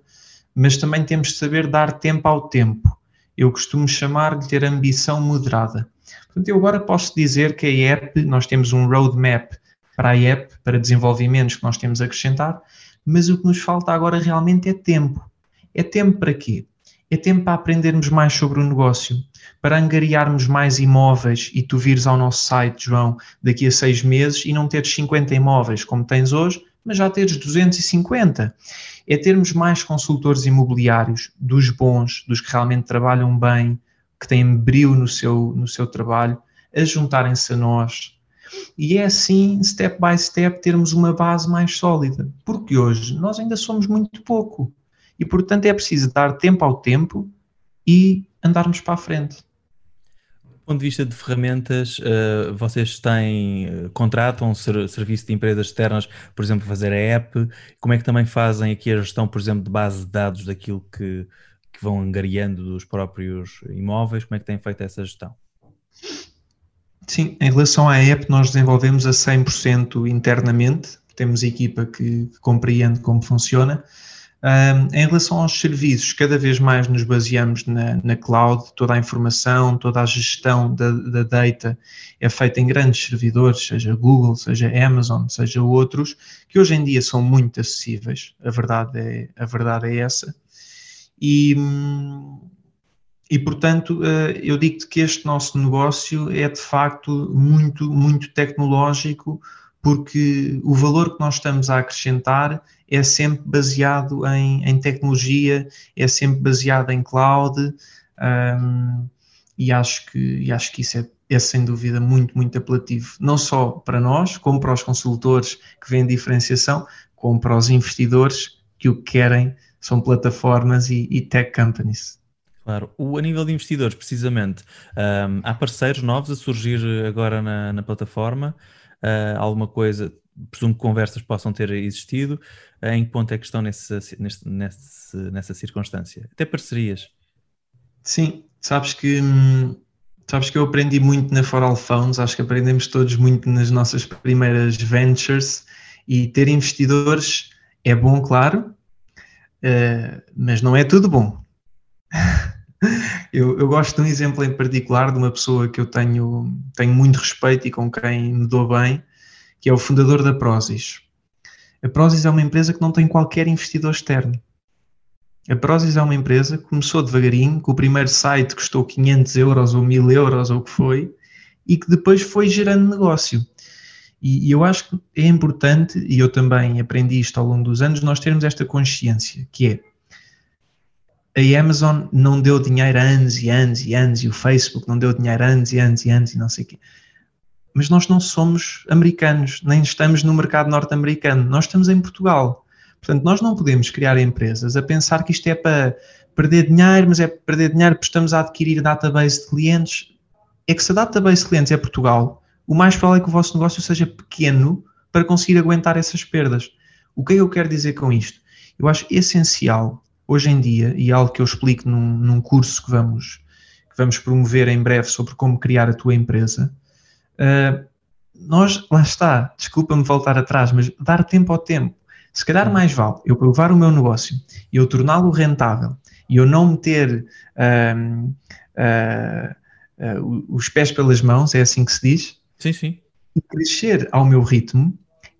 mas também temos de saber dar tempo ao tempo eu costumo chamar de ter ambição moderada. Portanto, eu agora posso dizer que a app, nós temos um roadmap para a app, para desenvolvimentos que nós temos a acrescentar, mas o que nos falta agora realmente é tempo. É tempo para quê? É tempo para aprendermos mais sobre o negócio, para angariarmos mais imóveis e tu vires ao nosso site, João, daqui a seis meses e não teres 50 imóveis como tens hoje, mas já teres 250 é termos mais consultores imobiliários, dos bons, dos que realmente trabalham bem, que têm brilho no seu, no seu trabalho, a juntarem-se a nós. E é assim, step by step, termos uma base mais sólida. Porque hoje nós ainda somos muito pouco. E, portanto, é preciso dar tempo ao tempo e andarmos para a frente ponto de vista de ferramentas, uh, vocês têm, uh, contratam ser, serviço de empresas externas, por exemplo, fazer a app? Como é que também fazem aqui a gestão, por exemplo, de base de dados daquilo que, que vão angariando dos próprios imóveis? Como é que têm feito essa gestão? Sim, em relação à app, nós desenvolvemos a 100% internamente, temos equipa que, que compreende como funciona. Um, em relação aos serviços, cada vez mais nos baseamos na, na cloud, toda a informação, toda a gestão da, da, data é feita em grandes servidores, seja Google, seja Amazon, seja outros, que hoje em dia são muito acessíveis, a verdade é, a verdade é essa. E, e portanto, eh, eu digo-te que este nosso negócio é de facto muito, muito tecnológico, porque o valor que nós estamos a acrescentar é sempre baseado em, em tecnologia, é sempre baseado em cloud, um, e, acho que, e acho que isso é, é sem dúvida muito, muito apelativo, não só para nós, como para os consultores que veem diferenciação, como para os investidores que o que querem são plataformas e, e tech companies. Claro, o, a nível de investidores, precisamente, um, há parceiros novos a surgir agora na, na plataforma uh, alguma coisa, presumo que conversas possam ter existido, uh, em que ponto é que estão nesse, nesse, nesse, nessa circunstância? Até parcerias. Sim, sabes que sabes que eu aprendi muito na For All Phones, acho que aprendemos todos muito nas nossas primeiras ventures e ter investidores é bom, claro, uh, mas não é tudo bom. <laughs> Eu, eu, gosto de um exemplo em particular de uma pessoa que eu tenho, tenho muito respeito e com quem me dou bem, que é o fundador da Prozis. A Prozis é uma empresa que não tem qualquer investidor externo. A Prozis é uma empresa que começou devagarinho, que o primeiro site custou 500 euros ou 1000 euros ou o que foi, e que depois foi gerando negócio. E, eu acho que é importante, e eu também aprendi isto ao longo dos anos, nós termos esta consciência, que é a Amazon não deu dinheiro há anos e anos e anos, e o Facebook não deu dinheiro há anos e anos e anos e não sei o quê. Mas nós não somos americanos, nem estamos no mercado norte-americano, nós estamos em Portugal. Portanto, nós não podemos criar empresas a pensar que isto é para perder dinheiro, mas é para perder dinheiro porque estamos a adquirir database de clientes. É que se a database de clientes é Portugal, o mais provável é que o vosso negócio seja pequeno para conseguir aguentar essas perdas. O que é que eu quero dizer com isto? Eu acho essencial hoje em dia, e é algo que eu explico num, num curso que vamos, que vamos promover em breve sobre como criar a tua empresa, uh, nós, lá está, desculpa-me voltar atrás, mas dar tempo ao tempo. Se calhar mais vale eu provar o meu negócio e eu torná-lo rentável e eu não meter uh, uh, os pés pelas mãos, é assim que se diz? Sim, sim. E crescer ao meu ritmo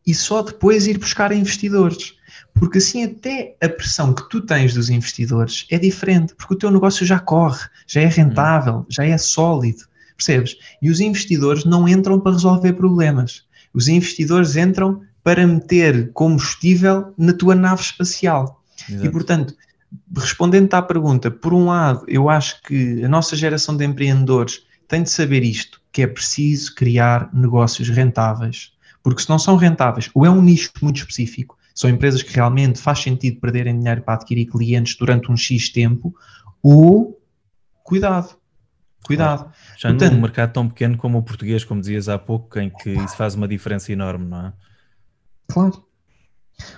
e só depois ir buscar investidores. Porque assim até a pressão que tu tens dos investidores é diferente, porque o teu negócio já corre, já é rentável, já é sólido. Percebes? E os investidores não entram para resolver problemas. Os investidores entram para meter combustível na tua nave espacial. Exato. E, portanto, respondendo à pergunta, por um lado, eu acho que a nossa geração de empreendedores tem de saber isto, que é preciso criar negócios rentáveis. Porque se não são rentáveis, ou é um nicho muito específico, são empresas que realmente faz sentido perderem dinheiro para adquirir clientes durante um X tempo, ou cuidado. Cuidado. Já Portanto, num mercado tão pequeno como o português, como dizias há pouco, em que isso faz uma diferença enorme, não é? Claro.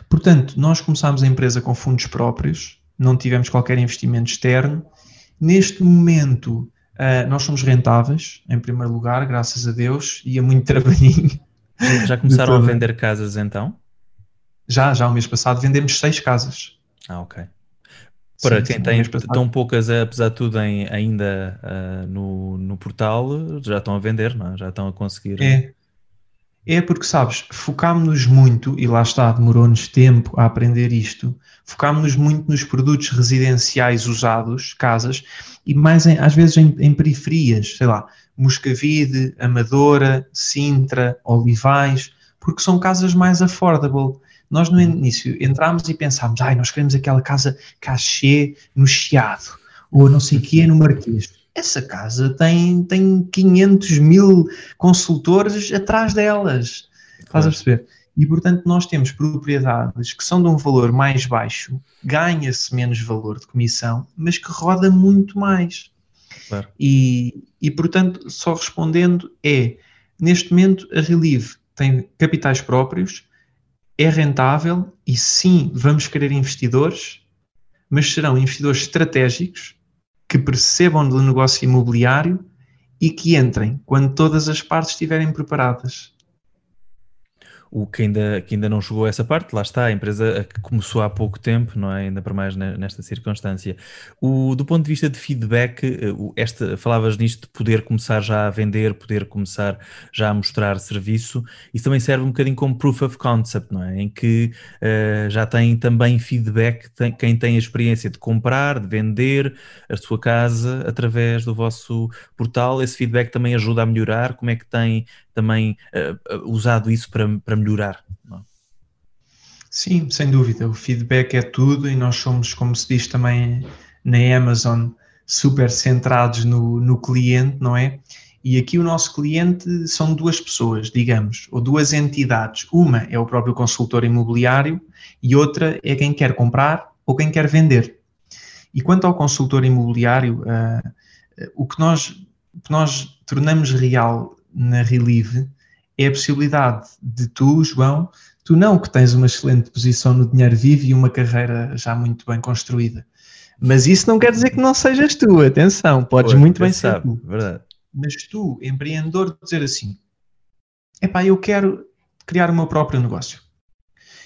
Portanto, nós começámos a empresa com fundos próprios, não tivemos qualquer investimento externo. Neste momento, uh, nós somos rentáveis, em primeiro lugar, graças a Deus, e a muito <laughs> trabalhinho. Já começaram a vender casas então? Já, já o mês passado vendemos seis casas. Ah, ok. Para sim, quem sim, tem tão poucas, apesar de tudo, em, ainda uh, no, no portal, já estão a vender, não é? já estão a conseguir. É, é porque, sabes, focámos-nos muito, e lá está, demorou-nos tempo a aprender isto, focámos-nos muito nos produtos residenciais usados, casas, e mais em, às vezes em, em, periferias, sei lá, Moscavide, Amadora, Sintra, Olivais, porque são casas mais affordable. Nós no início entrámos e pensámos, ai, nós queremos aquela casa cachê no Chiado, ou não sei o que é no Marquês essa casa tem, tem 500 mil consultores atrás delas. Estás a perceber? E, portanto, nós temos propriedades que são de um valor mais baixo, ganha-se menos valor de comissão, mas que roda muito mais. Claro. E, e, portanto, só respondendo é, neste momento, a Relive tem capitais próprios, é rentável e sim, vamos querer investidores, mas serão investidores estratégicos que percebam do negócio imobiliário e que entrem quando todas as partes estiverem preparadas o que ainda, que ainda não chegou a essa parte, lá está, a empresa que começou há pouco tempo, não é? Ainda para mais nesta circunstância. O, do ponto de vista de feedback, eh, esta, falavas nisto de poder começar já a vender, poder começar já a mostrar serviço, isso também serve um bocadinho como proof of concept, não é? Em que uh, já tem também feedback, tem, quem tem a experiência de comprar, de vender a sua casa através do vosso portal, esse feedback também ajuda a melhorar, como é que tem também uh, usado isso para, para melhorar. É? Sim, sem dúvida. O feedback é tudo e nós somos, como se diz também na Amazon, super centrados no, no cliente, não é? E aqui o nosso cliente são duas pessoas, digamos, ou duas entidades. Uma é o próprio consultor imobiliário e outra é quem quer comprar ou quem quer vender. E quanto ao consultor imobiliário, uh, o, que nós, que nós tornamos real na Relive é a possibilidade de tu, João, tu não que tens uma excelente posição no dinheiro vivo e uma carreira já muito bem construída. Mas isso não quer dizer que não sejas tu, atenção, podes muito bem ser tu. Verdade. Mas tu, empreendedor, dizer assim: epá, eu quero criar o meu próprio negócio.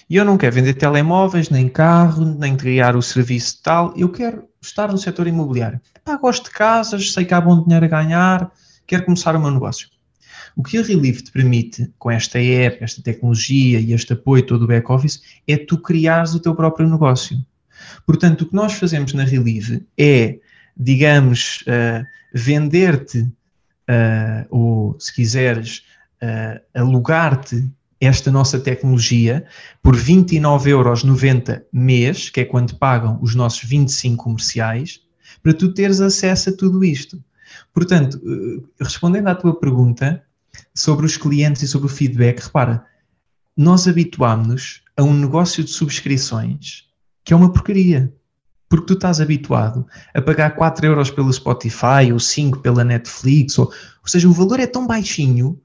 E eu não quero vender telemóveis, nem carro, nem criar o serviço tal. Eu quero estar no setor imobiliário. Epá, gosto de casas, sei que há bom dinheiro a ganhar, quero começar o meu negócio. O que a Relief te permite, com esta app, esta tecnologia e este apoio todo do back-office, é tu criares o teu próprio negócio. Portanto, o que nós fazemos na Relief é, digamos, uh, vender-te, uh, ou se quiseres, uh, alugar-te esta nossa tecnologia por 29,90€ mês, que é quando pagam os nossos 25 comerciais, para tu teres acesso a tudo isto. Portanto, respondendo à tua pergunta, sobre os clientes e sobre o feedback, repara, nós habituámos-nos a um negócio de subscrições que é uma porcaria. Porque tu estás habituado a pagar 4 euros pelo Spotify ou 5 pela Netflix, ou, ou seja, o valor é tão baixinho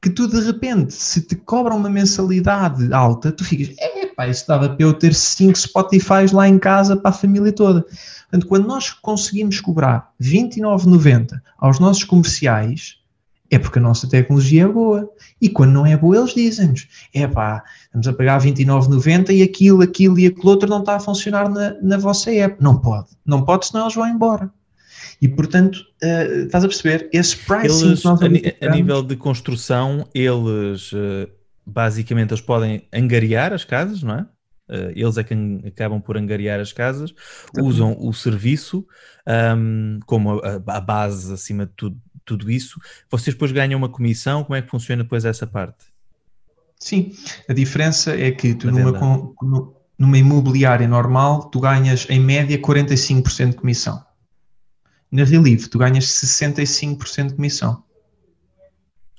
que tu de repente, se te cobram uma mensalidade alta, tu ficas, é pá, isso dava para eu ter 5 Spotifys lá em casa para a família toda. Portanto, quando nós conseguimos cobrar 29,90 aos nossos comerciais, é porque a nossa tecnologia é boa. E quando não é boa, eles dizem-nos: é pá, estamos a pagar 29,90 e aquilo, aquilo e aquilo outro não está a funcionar na, na vossa app. Não pode. Não pode, senão eles vão embora. E portanto, uh, estás a perceber? Esse pricing eles, a, a, nível de construção, eles uh, basicamente eles podem angariar as casas, não é? Uh, eles é quem acabam por angariar as casas, usam o serviço um, como a, a, base, acima de tudo, tudo isso. Vocês depois ganham uma comissão, como é que funciona depois essa parte? Sim, a diferença é que tu numa, numa imobiliária normal, tu ganhas em média 45% de comissão. Na Relive, tu ganhas 65% de comissão.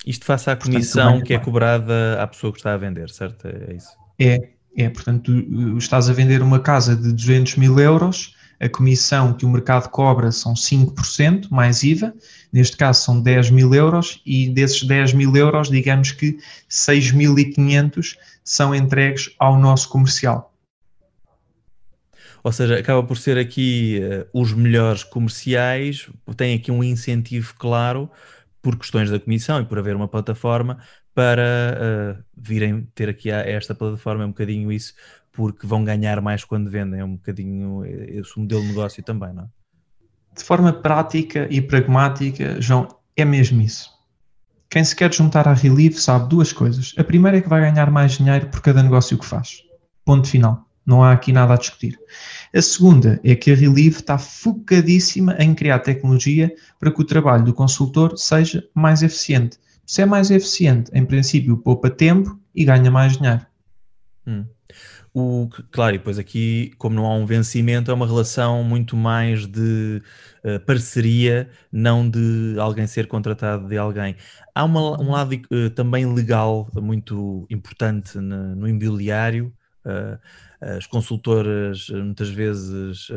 Isto face à comissão portanto, que é cobrada à pessoa que está a vender, certo? É isso? É, é. Portanto, tu estás a vender uma casa de 200 mil euros, a comissão que o mercado cobra são 5% mais IVA, neste caso são 10 mil euros, e desses 10 mil euros, digamos que 6.500 são entregues ao nosso comercial. Ou seja, acaba por ser aqui uh, os melhores comerciais, tem aqui um incentivo claro por questões da comissão e por haver uma plataforma para uh, virem ter aqui a, esta plataforma, é um bocadinho isso, porque vão ganhar mais quando vendem, é um bocadinho esse modelo de negócio também, não é? De forma prática e pragmática, João, é mesmo isso. Quem se quer juntar à Relive sabe duas coisas. A primeira é que vai ganhar mais dinheiro por cada negócio que faz. Ponto final. Não há aqui nada a discutir. A segunda é que a Relive está focadíssima em criar tecnologia para que o trabalho do consultor seja mais eficiente. Se é mais eficiente, em princípio, poupa tempo e ganha mais dinheiro. Hum. O, claro, e depois aqui, como não há um vencimento, é uma relação muito mais de uh, parceria, não de alguém ser contratado de alguém. Há uma, um lado uh, também legal muito importante no, no imobiliário. Uh, as consultoras muitas vezes,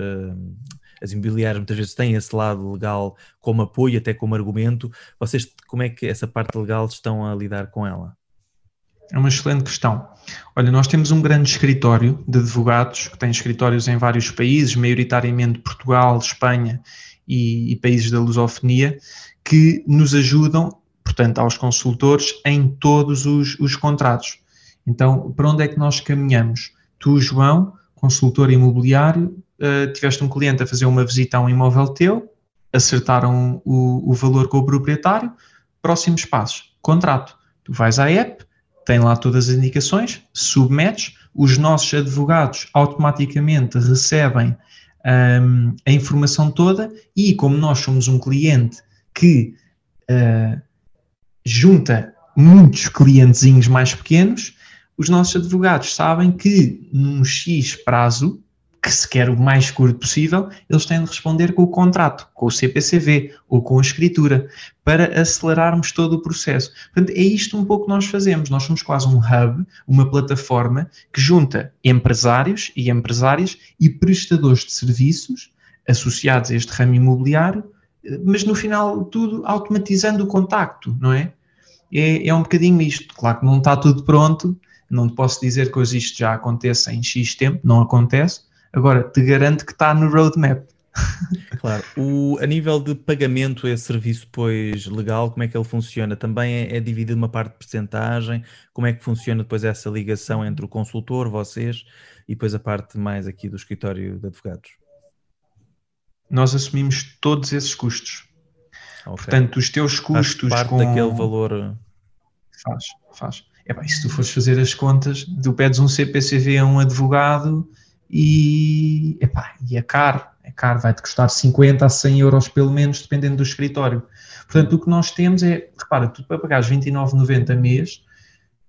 as imobiliárias muitas vezes têm esse lado legal como apoio, até como argumento. Vocês, como é que essa parte legal estão a lidar com ela? É uma excelente questão. Olha, nós temos um grande escritório de advogados que tem escritórios em vários países, maioritariamente Portugal, Espanha e, e países da lusofonia, que nos ajudam, portanto, aos consultores em todos os, os contratos. Então, para onde é que nós caminhamos? Tu, João, consultor imobiliário, uh, tiveste um cliente a fazer uma visita a um imóvel teu, acertaram o, o valor com o proprietário, próximos passos, contrato. Tu vais à app, tem lá todas as indicações, submetes, os nossos advogados automaticamente recebem um, a informação toda e, como nós somos um cliente que uh, junta muitos clientezinhos mais pequenos, os nossos advogados sabem que num X prazo que se quer o mais curto possível, eles têm de responder com o contrato, com o CPCV ou com a escritura, para acelerarmos todo o processo. Portanto, é isto um pouco que nós fazemos. Nós somos quase um hub, uma plataforma que junta empresários e empresárias e prestadores de serviços associados a este ramo imobiliário, mas no final tudo automatizando o contacto, não é? É, é um bocadinho isto. Claro que não está tudo pronto, não te posso dizer que hoje isto já aconteça em X tempo, não acontece, Agora, te garanto que está no roadmap. <laughs> Claro. O, a nível de pagamento esse serviço pois legal, como é que ele funciona? Também é, é dividido uma parte de percentagem? Como é que funciona depois essa ligação entre o consultor, vocês, e depois a parte mais aqui do escritório de advogados? Nós assumimos todos esses custos. Okay. Portanto, os teus custos faz parte com... daquele valor... Faz, faz. É bem, se tu fores fazer as contas, tu pedes um CPCV a um advogado e, epá, e é caro, é caro, vai-te custar 50 a 100 euros pelo menos, dependendo do escritório. Portanto, o que nós temos é, repara, tu para pagares 29,90 mês,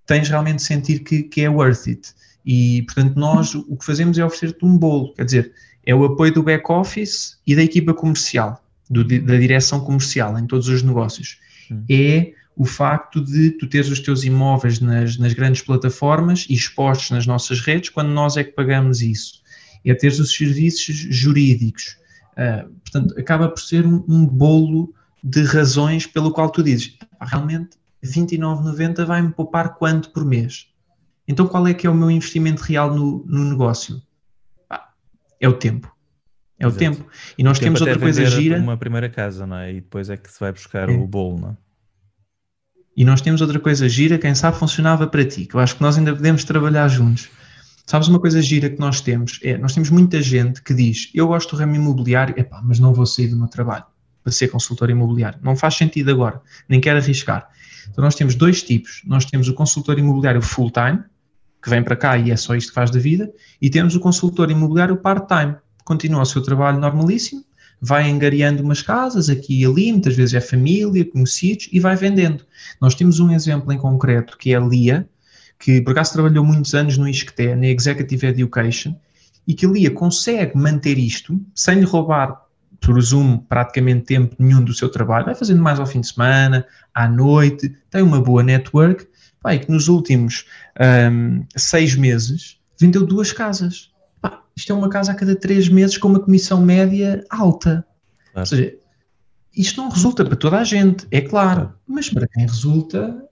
tens realmente de sentir que, que é worth it. E, portanto, nós o que fazemos é oferecer-te um bolo, quer dizer, é o apoio do back-office e da equipa comercial, do, da direção comercial em todos os negócios. Hum. É o facto de tu teres os teus imóveis nas, nas grandes plataformas e expostos nas nossas redes, quando nós é que pagamos isso. É teres os serviços jurídicos. Uh, portanto, acaba por ser um, um, bolo de razões pelo qual tu dizes, realmente 29,90 vai-me poupar quanto por mês? Então qual é que é o meu investimento real no, no negócio? Ah, é o tempo. É o Exato. tempo. E nós o temos outra coisa gira. Uma primeira casa, não é? E depois é que se vai buscar é. o bolo, não é? E nós temos outra coisa gira, quem sabe funcionava para ti, que eu acho que nós ainda podemos trabalhar juntos. Sabes uma coisa gira que nós temos? É, nós temos muita gente que diz, eu gosto do ramo imobiliário, epá, mas não vou sair do meu trabalho para ser consultor imobiliário. Não faz sentido agora, nem quero arriscar. Então nós temos dois tipos. Nós temos o consultor imobiliário full-time, que vem para cá e é só isto que faz da vida, e temos o consultor imobiliário part-time, continua o seu trabalho normalíssimo, vai angariando umas casas aqui e ali, muitas vezes é família, conhecidos, e vai vendendo. Nós temos um exemplo em concreto que é a Lia, que por acaso trabalhou muitos anos no ISCTE, na Executive Education, e que a Lia consegue manter isto sem lhe roubar, presumo, praticamente tempo nenhum do seu trabalho, vai fazendo mais ao fim de semana, à noite, tem uma boa network, vai, que nos últimos um, seis meses vendeu duas casas. Isto é uma casa a cada três meses com uma comissão média alta. Claro. Ou seja, isto não resulta para toda a gente, é claro, mas para quem resulta.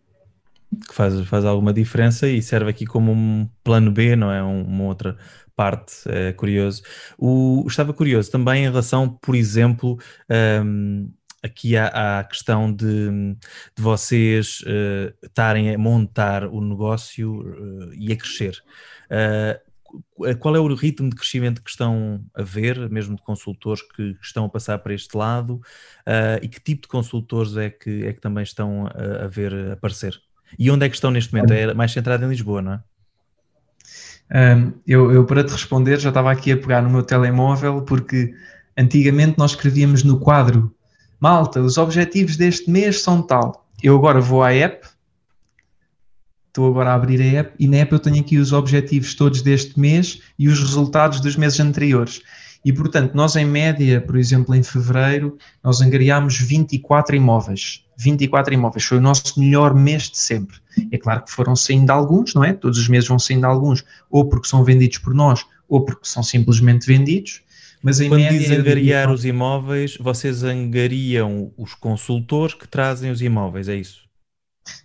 Que faz, faz alguma diferença e serve aqui como um plano B, não é? uma outra parte, é curioso. O, estava curioso também em relação, por exemplo, um, aqui há, a questão de, de vocês uh, estarem a montar o negócio uh, e a crescer. Uh, qual é o ritmo de crescimento que estão a ver, mesmo de consultores que, estão a passar para este lado, e que tipo de consultores é que, é que também estão a, a ver aparecer? E onde é que estão neste momento? É mais centrado em Lisboa, não é? Um, eu, eu, para te responder, já estava aqui a pegar no meu telemóvel, porque antigamente nós escrevíamos no quadro malta, os objetivos deste mês são tal. Eu agora vou à app, estou agora a abrir a app e na app eu tenho aqui os objetivos todos deste mês e os resultados dos meses anteriores. E portanto, nós em média, por exemplo, em fevereiro, nós angariámos 24 imóveis. 24 imóveis, foi o nosso melhor mês de sempre. É claro que foram saindo alguns, não é? Todos os meses vão saindo alguns, ou porque são vendidos por nós, ou porque são simplesmente vendidos. Mas em Quando média, diz angariar os imóveis, vocês angariam os consultores que trazem os imóveis, é isso?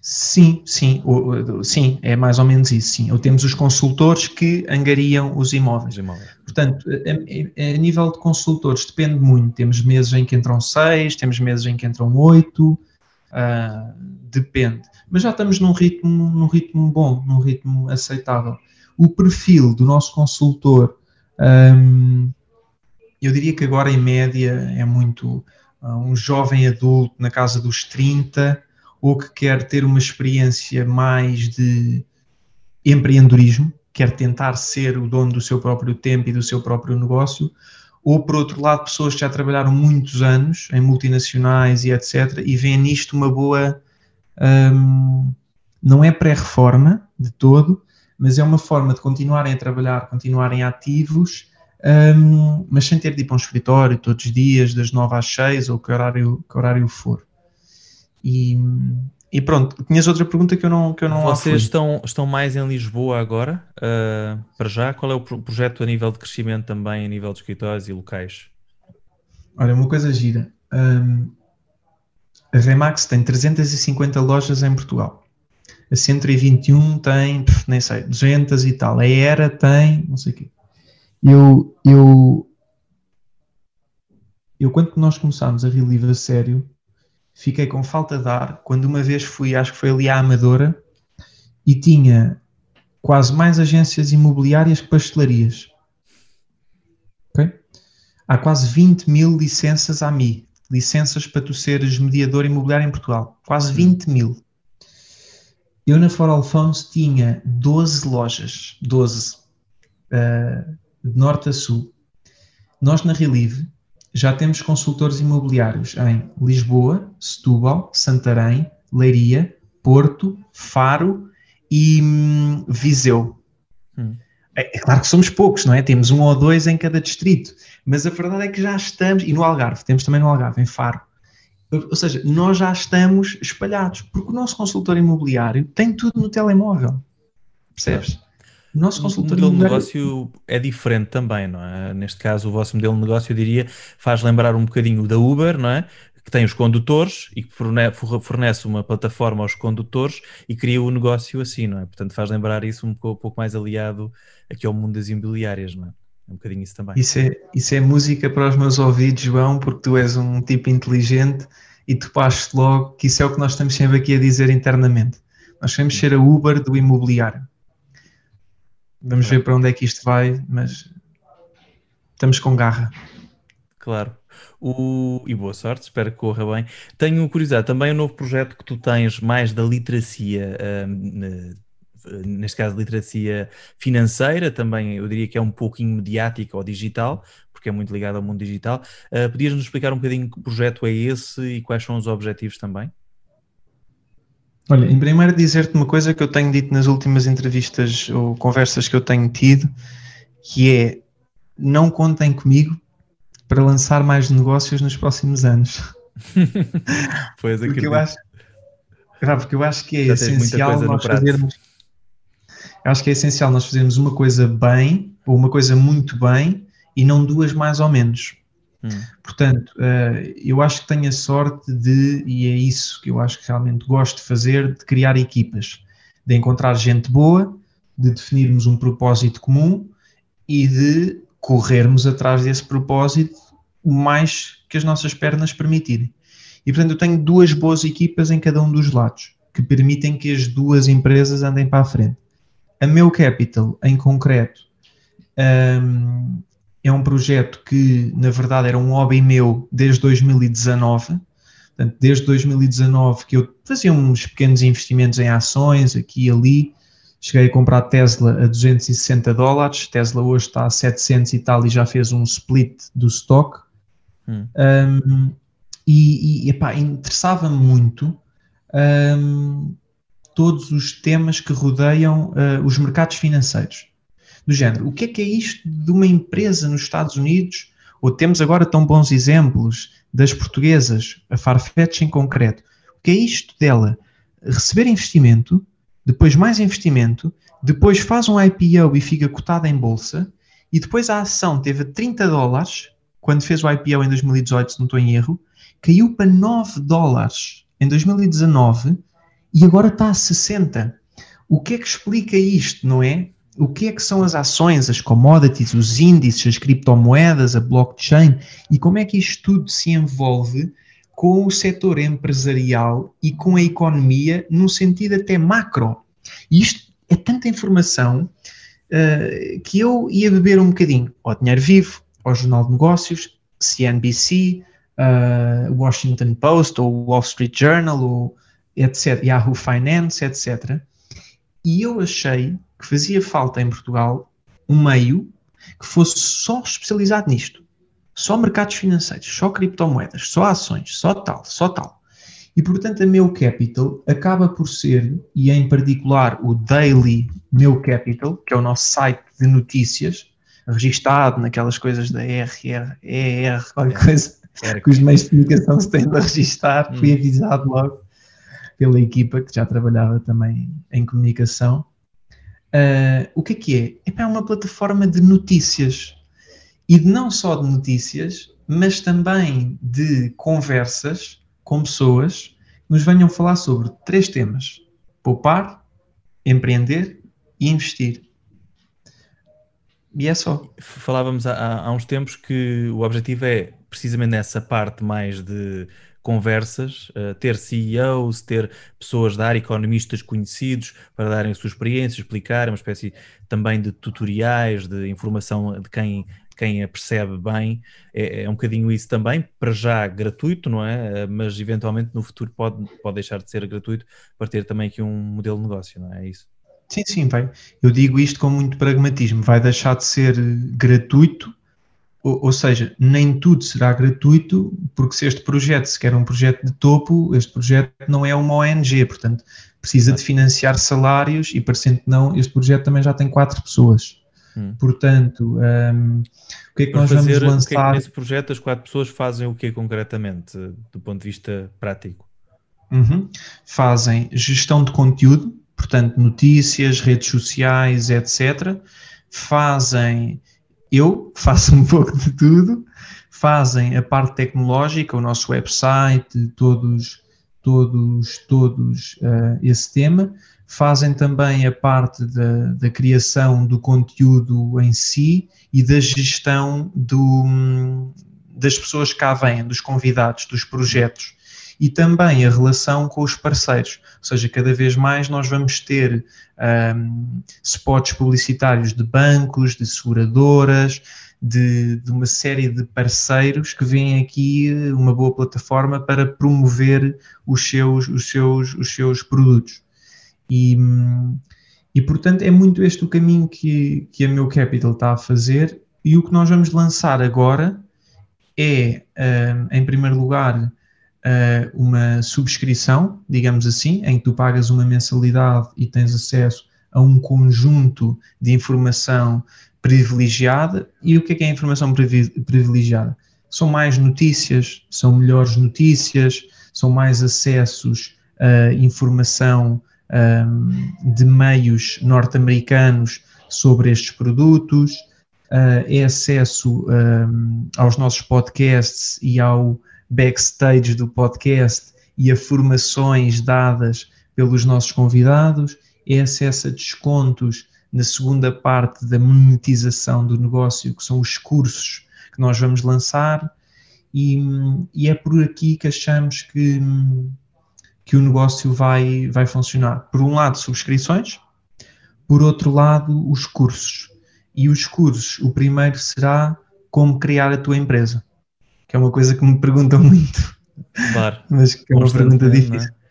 Sim, sim, o, sim, é mais ou menos isso, sim. Ou temos os consultores que angariam os imóveis. Os imóveis. Portanto, a, a, a, nível de consultores depende muito. Temos meses em que entram seis, temos meses em que entram oito, uh, depende. Mas já estamos num ritmo, num ritmo bom, num ritmo aceitável. O perfil do nosso consultor um, eu diria que agora, em média, é muito uh, um jovem adulto na casa dos 30 ou que quer ter uma experiência mais de empreendedorismo, quer tentar ser o dono do seu próprio tempo e do seu próprio negócio, ou por outro lado, pessoas que já trabalharam muitos anos em multinacionais e etc. e veem nisto uma boa. Um, não é pré-reforma de todo, mas é uma forma de continuarem a trabalhar, continuarem ativos um, mas sem ter de ir para um escritório todos os dias, das 9 às 6 ou que horário, que horário for. E, e pronto, tinhas outra pergunta que eu não que eu não Vocês estão, estão mais em Lisboa agora, uh, para já? Qual é o projeto a nível de crescimento também, a nível de escritórios e locais? Olha, uma coisa gira. Um, a Remax tem 350 lojas em Portugal. A 121 tem, nem sei, 200 e tal. A Era tem, não sei o quê eu, eu, eu quando nós começámos a Relive a sério, fiquei com falta de ar quando uma vez fui, acho que foi ali à Amadora, e tinha quase mais agências imobiliárias que pastelarias. Okay? Há quase 20 mil licenças a mim, licenças para tu seres mediador imobiliário em Portugal. Quase 20 mil. Eu na For Alfonso tinha 12 lojas, 12. Uh, de norte a sul. Nós, na Relive, já temos consultores imobiliários em Lisboa, Setúbal, Santarém, Leiria, Porto, Faro e hum, Viseu. Hum. É, é, claro que somos poucos, não é? Temos um ou dois em cada distrito, mas a verdade é que já estamos, e no Algarve, temos também no Algarve, em Faro. Ou seja, nós já estamos espalhados, porque o nosso consultor imobiliário tem tudo no telemóvel. Percebes? O nosso consultor o modelo de negócio é diferente também, não é? Neste caso, o vosso modelo de negócio, eu diria, faz lembrar um bocadinho da Uber, não é? Que tem os condutores e que fornece uma plataforma aos condutores e cria o negócio assim, não é? Portanto, faz lembrar isso um pouco, um pouco mais aliado aqui ao mundo das imobiliárias, não é? É um bocadinho isso também. Isso é, isso é música para os meus ouvidos, João, porque tu és um tipo inteligente e tu passes logo que isso é o que nós estamos sempre aqui a dizer internamente. Nós queremos ser a Uber do imobiliário. Vamos ver para onde é que isto vai, mas estamos com garra. Claro. O... E boa sorte, espero que corra bem. Tenho curiosidade, também o um novo projeto que tu tens mais da literacia, um, neste caso literacia financeira, também eu diria que é um pouquinho mediática ou digital, porque é muito ligado ao mundo digital. Uh, Podias-nos explicar um bocadinho que projeto é esse e quais são os objetivos também? Olha, em primeiro dizer-te uma coisa que eu tenho dito nas últimas entrevistas ou conversas que eu tenho tido, que é não contem comigo para lançar mais negócios nos próximos anos. <laughs> pois porque eu acho, porque eu acho que é Já essencial nós fazermos. Eu acho que é essencial nós fazermos uma coisa bem, ou uma coisa muito bem, e não duas mais ou menos. Hum. Portanto, uh, eu acho que tenho a sorte de, e é isso que eu acho que realmente gosto de fazer, de criar equipas, de encontrar gente boa, de definirmos um propósito comum e de corrermos atrás desse propósito o mais que as nossas pernas permitirem. E portanto, eu tenho duas boas equipas em cada um dos lados, que permitem que as duas empresas andem para a frente. A Meu Capital, em concreto, um, é um projeto que, na verdade, era um hobby meu desde 2019. Portanto, desde 2019 que eu fazia uns pequenos investimentos em ações aqui e ali, Cheguei a comprar Tesla a 260 dólares, Tesla hoje está a 700 e tal e já fez um split do stock. Hum. Um, e, e interessava-me muito um, todos os temas que rodeiam uh, os mercados financeiros. Do género, o que é que é isto de uma empresa nos Estados Unidos? Ou temos agora tão bons exemplos das portuguesas, a Farfetch em concreto. O que é isto dela? Receber investimento, depois mais investimento, depois faz um IPO e fica cotada em bolsa, e depois a ação teve 30 dólares, quando fez o IPO em 2018, se não estou em erro, caiu para 9 dólares em 2019 e agora está a 60. O que é que explica isto, não é? O que é que são as ações, as commodities, os índices, as criptomoedas, a blockchain e como é que isto tudo se envolve com o setor empresarial e com a economia num sentido até macro. E isto é tanta informação uh, que eu ia beber um bocadinho ao Dinheiro Vivo, ao Jornal de Negócios, CNBC, uh, eh, Washington Post, ou Wall Street Journal, ou etc., Yahoo Finance, etc. E eu achei que fazia falta em Portugal um meio que fosse só especializado nisto só mercados financeiros, só criptomoedas, só ações, só tal, só tal. E portanto a Meu Capital acaba por ser, e em particular o Daily Meu Capital, que é o nosso site de notícias, registado naquelas coisas da RR, ER, qualquer é, coisa que os meios de comunicação se têm de registar, hum. fui avisado logo pela equipa que já trabalhava também em comunicação. Uh, o que é que é? É uma plataforma de notícias e não só de notícias, mas também de conversas com pessoas que nos venham falar sobre três temas: poupar, empreender e investir. E é só. Falávamos há, há uns tempos que o objetivo é precisamente nessa parte mais de conversas, uh, ter CEOs, ter pessoas da área, economistas conhecidos para darem a sua experiência, explicar, uma espécie também de tutoriais, de informação de quem quem a percebe bem, é, é, um bocadinho isso também, para já gratuito, não é? Mas eventualmente no futuro pode, pode deixar de ser gratuito para ter também aqui um modelo de negócio, não é? é isso? Sim, sim, vai. Eu digo isto com muito pragmatismo, vai deixar de ser gratuito, ou, ou seja, nem tudo será gratuito, porque se este projeto se quer um projeto de topo, este projeto não é uma ONG, portanto precisa de financiar salários e parecendo que não, este projeto também já tem quatro pessoas. Hum. Portanto, um, o que é que Para nós fazer, vamos lançar? O que é que nesse projeto as quatro pessoas fazem o que concretamente, do ponto de vista prático? Uhum. Fazem gestão de conteúdo, portanto, notícias, redes sociais, etc. Fazem, eu faço <laughs> um pouco de tudo, fazem a parte tecnológica, o nosso website, todos, todos, todos uh, esse tema fazem também a parte da, da, criação do conteúdo em si e da gestão do, das pessoas que cá vêm, dos convidados, dos projetos. E também a relação com os parceiros, ou seja, cada vez mais nós vamos ter um, spots publicitários de bancos, de seguradoras, de, de, uma série de parceiros que vêm aqui uma boa plataforma para promover os seus, os seus, os seus produtos. E, E, portanto, é muito este o caminho que, que a Meu Capital está a fazer e o que nós vamos lançar agora é, uh, em primeiro lugar, uh, uma subscrição, digamos assim, em que tu pagas uma mensalidade e tens acesso a um conjunto de informação privilegiada. E o que é, que é informação privilegiada? São mais notícias, são melhores notícias, são mais acessos a informação um, de meios norte-americanos sobre estes produtos, uh, é acesso um, aos nossos podcasts e ao backstage do podcast e a formações dadas pelos nossos convidados, é acesso a descontos na segunda parte da monetização do negócio, que são os cursos que nós vamos lançar, e, e é por aqui que achamos que, que o negócio vai, vai funcionar. Por um lado, subscrições, por outro lado, os cursos. E os cursos, o primeiro será como criar a tua empresa, que é uma coisa que me perguntam <laughs> muito. Claro. Mas que é uma pergunta é? difícil. É?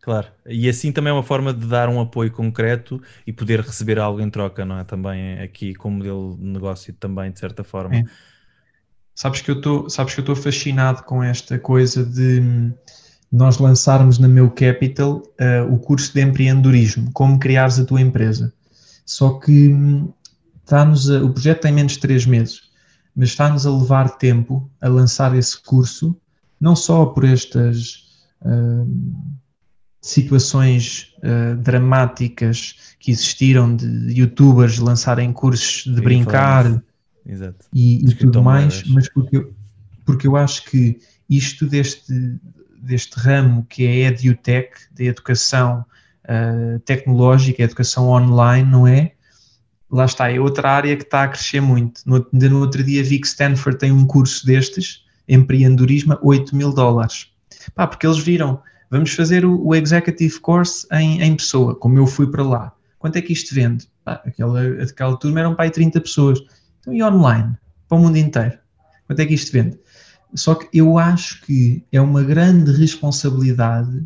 Claro, e assim também é uma forma de dar um apoio concreto e poder receber algo em troca, não é? Também aqui como modelo de negócio também, de certa forma. É. Sabes que eu estou, sabes que eu estou fascinado com esta coisa de nós lançarmos na Meu Capital uh, o curso de empreendedorismo, como criares a tua empresa. Só que está-nos o projeto tem menos de três meses, mas está-nos a levar tempo a lançar esse curso, não só por estas uh, situações uh, dramáticas que existiram de youtubers lançarem cursos de brincar Exato. e, e tudo mais, mas porque eu, porque eu acho que isto deste, deste ramo que é a EduTech, da educação uh, tecnológica, educação online, não é? Lá está, é outra área que está a crescer muito. No, no outro dia vi que Stanford tem um curso destes, empreendedorismo, 8 mil dólares. Pá, porque eles viram, vamos fazer o, o Executive Course em, em pessoa, como eu fui para lá. Quanto é que isto vende? Pá, aquela, aquela turma eram para aí 30 pessoas. Então, e online? Para o mundo inteiro. Quanto é que isto vende? Só que eu acho que é uma grande responsabilidade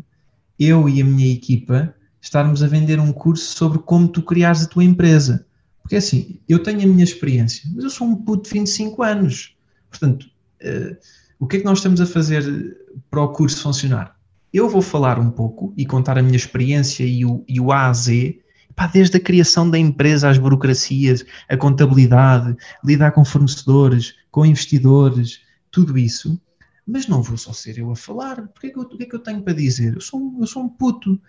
eu e a minha equipa estarmos a vender um curso sobre como tu criares a tua empresa. Porque assim, eu tenho a minha experiência, mas eu sou um puto de 25 anos. Portanto, uh, o que é que nós estamos a fazer para o curso funcionar? Eu vou falar um pouco e contar a minha experiência e o, e o A a Z Pá, desde a criação da empresa, as burocracias, a contabilidade, lidar com fornecedores, com investidores, tudo isso. Mas não vou só ser eu a falar. Porque é que eu, o que é que eu tenho para dizer? Eu sou, eu sou um puto.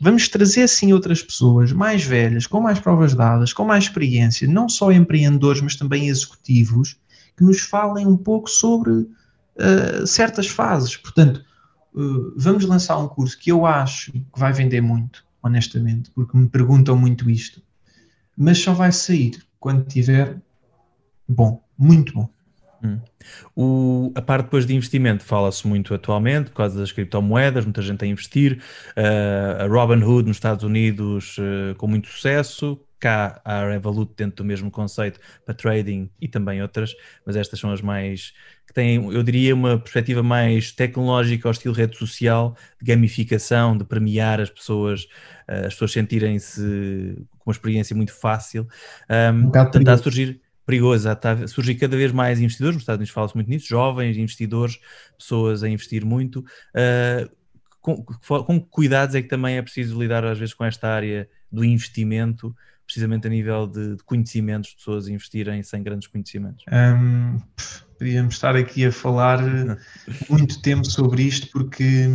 Vamos trazer sim outras pessoas mais velhas, com mais provas dadas, com mais experiência, não só empreendedores, mas também executivos, que nos falem um pouco sobre uh, certas fases. Portanto, uh, vamos lançar um curso que eu acho que vai vender muito honestamente, porque me perguntam muito isto. Mas só vai sair quando tiver bom, muito bom. Hum. O, a parte depois de investimento fala-se muito atualmente por causa das criptomoedas, muita gente a investir. Uh, a Robinhood nos Estados Unidos uh, com muito sucesso. Cá a Revolut dentro do mesmo conceito para trading e também outras, mas estas são as mais que têm, eu diria, uma perspectiva mais tecnológica ao estilo rede social, de gamificação, de premiar as pessoas, uh, as pessoas sentirem-se com uma experiência muito fácil. Um, um portanto, está a surgir perigoso, está a surgir cada vez mais investidores, nos Estados Unidos fala-se muito nisso, jovens investidores, pessoas a investir muito. Uh, com, com cuidados é que também é preciso lidar às vezes com esta área do investimento precisamente a nível de, de conhecimentos, pessoas investirem sem grandes conhecimentos? Um, podíamos estar aqui a falar <laughs> muito tempo sobre isto porque,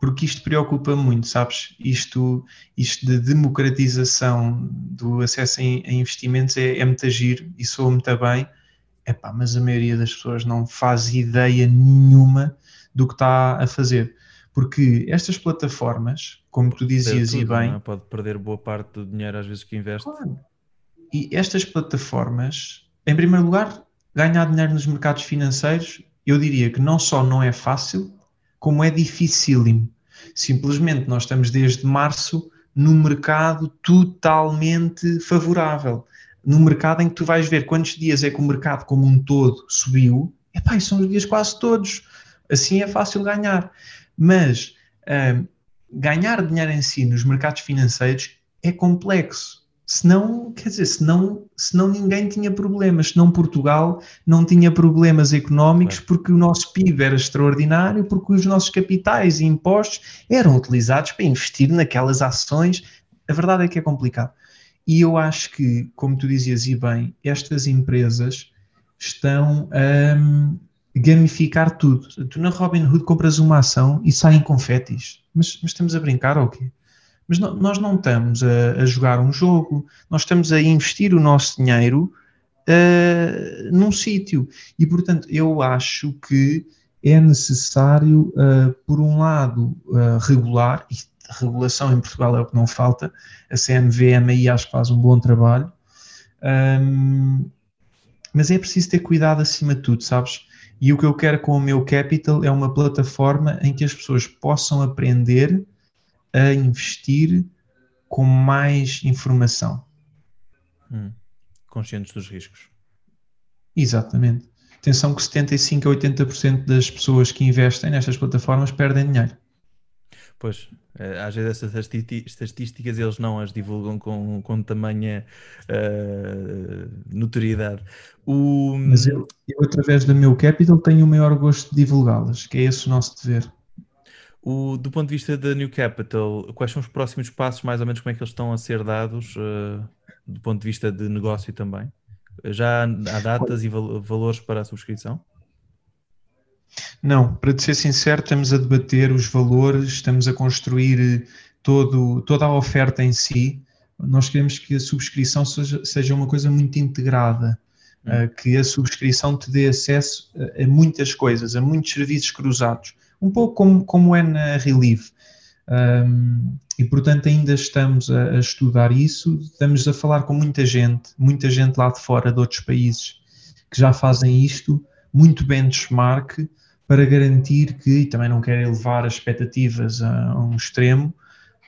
porque isto preocupa muito, sabes? Isto, isto de democratização do acesso a, investimentos é, é muito agir e soa muito bem, Epá, mas a maioria das pessoas não faz ideia nenhuma do que está a fazer. Porque estas plataformas, como tu dizias tudo, e bem. É? Pode perder boa parte do dinheiro às vezes que investe. Claro. E estas plataformas, em primeiro lugar, ganhar dinheiro nos mercados financeiros, eu diria que não só não é fácil, como é dificílimo. Simplesmente nós estamos desde março num mercado totalmente favorável. Num mercado em que tu vais ver quantos dias é que o mercado como um todo subiu, epá, são os dias quase todos. Assim é fácil ganhar. Mas uh, ganhar dinheiro em si nos mercados financeiros é complexo. Senão, quer dizer, senão, senão ninguém tinha problemas, senão Portugal não tinha problemas económicos porque o nosso PIB era extraordinário, porque os nossos capitais e impostos eram utilizados para investir naquelas ações. A verdade é que é complicado. E eu acho que, como tu dizias e bem, estas empresas estão a um, gamificar tudo. Tu na Robinhood compras uma ação e saem confetes. Mas, mas estamos a brincar ou okay? quê? Mas não, nós não estamos a, a, jogar um jogo, nós estamos a investir o nosso dinheiro uh, num sítio. E, portanto, eu acho que é necessário, uh, por um lado, uh, regular, e regulação em Portugal é o que não falta, a CNVM aí acho que faz um bom trabalho, um, mas é preciso ter cuidado acima de tudo, sabes? E o que eu quero com o meu Capital é uma plataforma em que as pessoas possam aprender a investir com mais informação. Hum, conscientes dos riscos. Exatamente. Atenção que 75 a 80% das pessoas que investem nestas plataformas perdem dinheiro. Pois, eh, às vezes essas estatísticas eles não as divulgam com, com tamanha uh, notoriedade. O... Mas eu, eu, através do meu capital, tenho o maior gosto de divulgá-las, que é esse o nosso dever. O, do ponto de vista da New Capital, quais são os próximos passos, mais ou menos, como é que eles estão a ser dados, uh, do ponto de vista de negócio também? Já há datas e val valores para a subscrição? Não, para te ser sincero, estamos a debater os valores, estamos a construir todo, toda a oferta em si. Nós queremos que a subscrição seja, seja uma coisa muito integrada, hum. uh, que a subscrição te dê acesso a, a muitas coisas, a muitos serviços cruzados um pouco como, como é na Relive. Um, e portanto ainda estamos a, a, estudar isso, estamos a falar com muita gente, muita gente lá de fora de outros países que já fazem isto, muito benchmark, para garantir que, e também não quero elevar as expectativas a, a um extremo,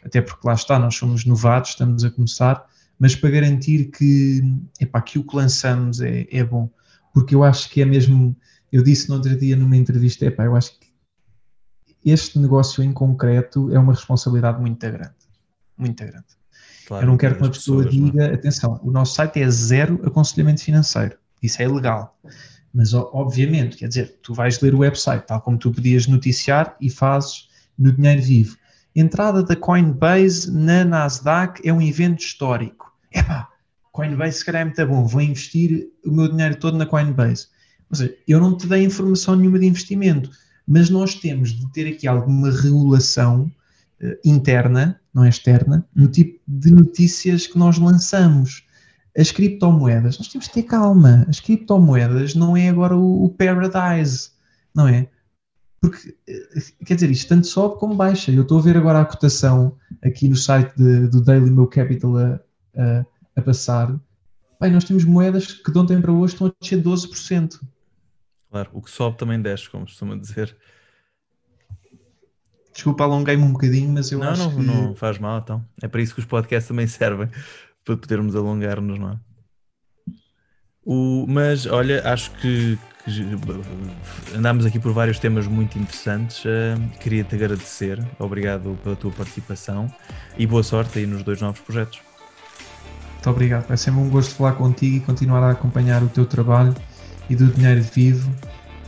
até porque lá está, nós somos novatos, estamos a começar, mas para garantir que, epá, que o que lançamos é, é bom, porque eu acho que é mesmo, eu disse no outro dia numa entrevista, epá, eu acho que este negócio em concreto é uma responsabilidade muito grande. Muito grande. Claro, Eu não quero que uma pessoa pessoas, diga, não. atenção, o nosso site é zero aconselhamento financeiro. Isso é ilegal. Mas, obviamente, quer dizer, tu vais ler o website, tal como tu podias noticiar e fazes no dinheiro vivo. Entrada da Coinbase na Nasdaq é um evento histórico. Epá, Coinbase se calhar é muito bom, vou investir o meu dinheiro todo na Coinbase. Ou seja, eu não te dei informação nenhuma de investimento mas nós temos de ter aqui alguma regulação uh, interna, não é externa, no tipo de notícias que nós lançamos. As criptomoedas, nós temos de ter calma. As criptomoedas não é agora o, o paradise, não é? Porque, eh, quer dizer, isto tanto sobe como baixa. Eu estou a ver agora a cotação aqui no site de, do Daily Meu Capital a, a, a passar. Bem, nós temos moedas que de ontem para hoje estão a descer 12%. Claro, o que sobe também desce, como costuma dizer. Desculpa, alonguei-me um bocadinho, mas eu não, acho não, que... Não, faz mal, então. É para isso que os podcasts também <laughs> servem, para podermos alongar-nos, não é? O, mas, olha, acho que, que andámos aqui por vários temas muito interessantes. Uh, Queria-te agradecer. Obrigado pela tua participação e boa sorte aí nos dois novos projetos. Muito obrigado. É sempre um gosto falar contigo e continuar a acompanhar o teu trabalho e do dinheiro vivo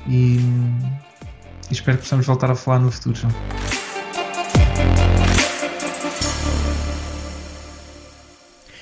e, e espero que possamos voltar a falar no futuro, João.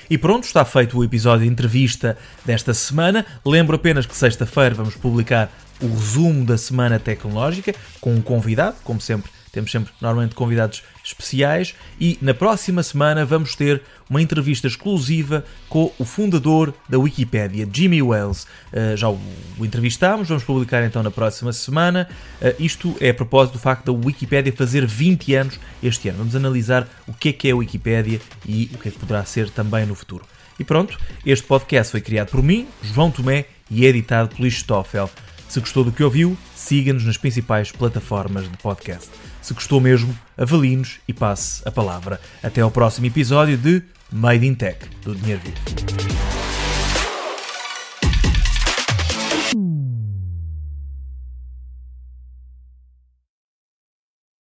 E pronto, está feito o episódio de entrevista desta semana. Lembro apenas que sexta-feira vamos publicar o resumo da semana tecnológica com um convidado, como sempre temos sempre, normalmente, convidados especiais e na próxima semana vamos ter uma entrevista exclusiva com o fundador da Wikipédia, Jimmy Wales. Uh, já o, entrevistámos, vamos publicar então na próxima semana. Uh, isto é a propósito do facto da Wikipédia fazer 20 anos este ano. Vamos analisar o que é que é a Wikipédia e o que é que poderá ser também no futuro. E pronto, este podcast foi criado por mim, João Tomé, e editado pelo Istoffel. Se gostou do que ouviu, siga-nos nas principais plataformas de podcast. Se gostou mesmo, avalie-nos e passe a palavra. Até ao próximo episódio de Made in Tech, do Dinheiro Vivo.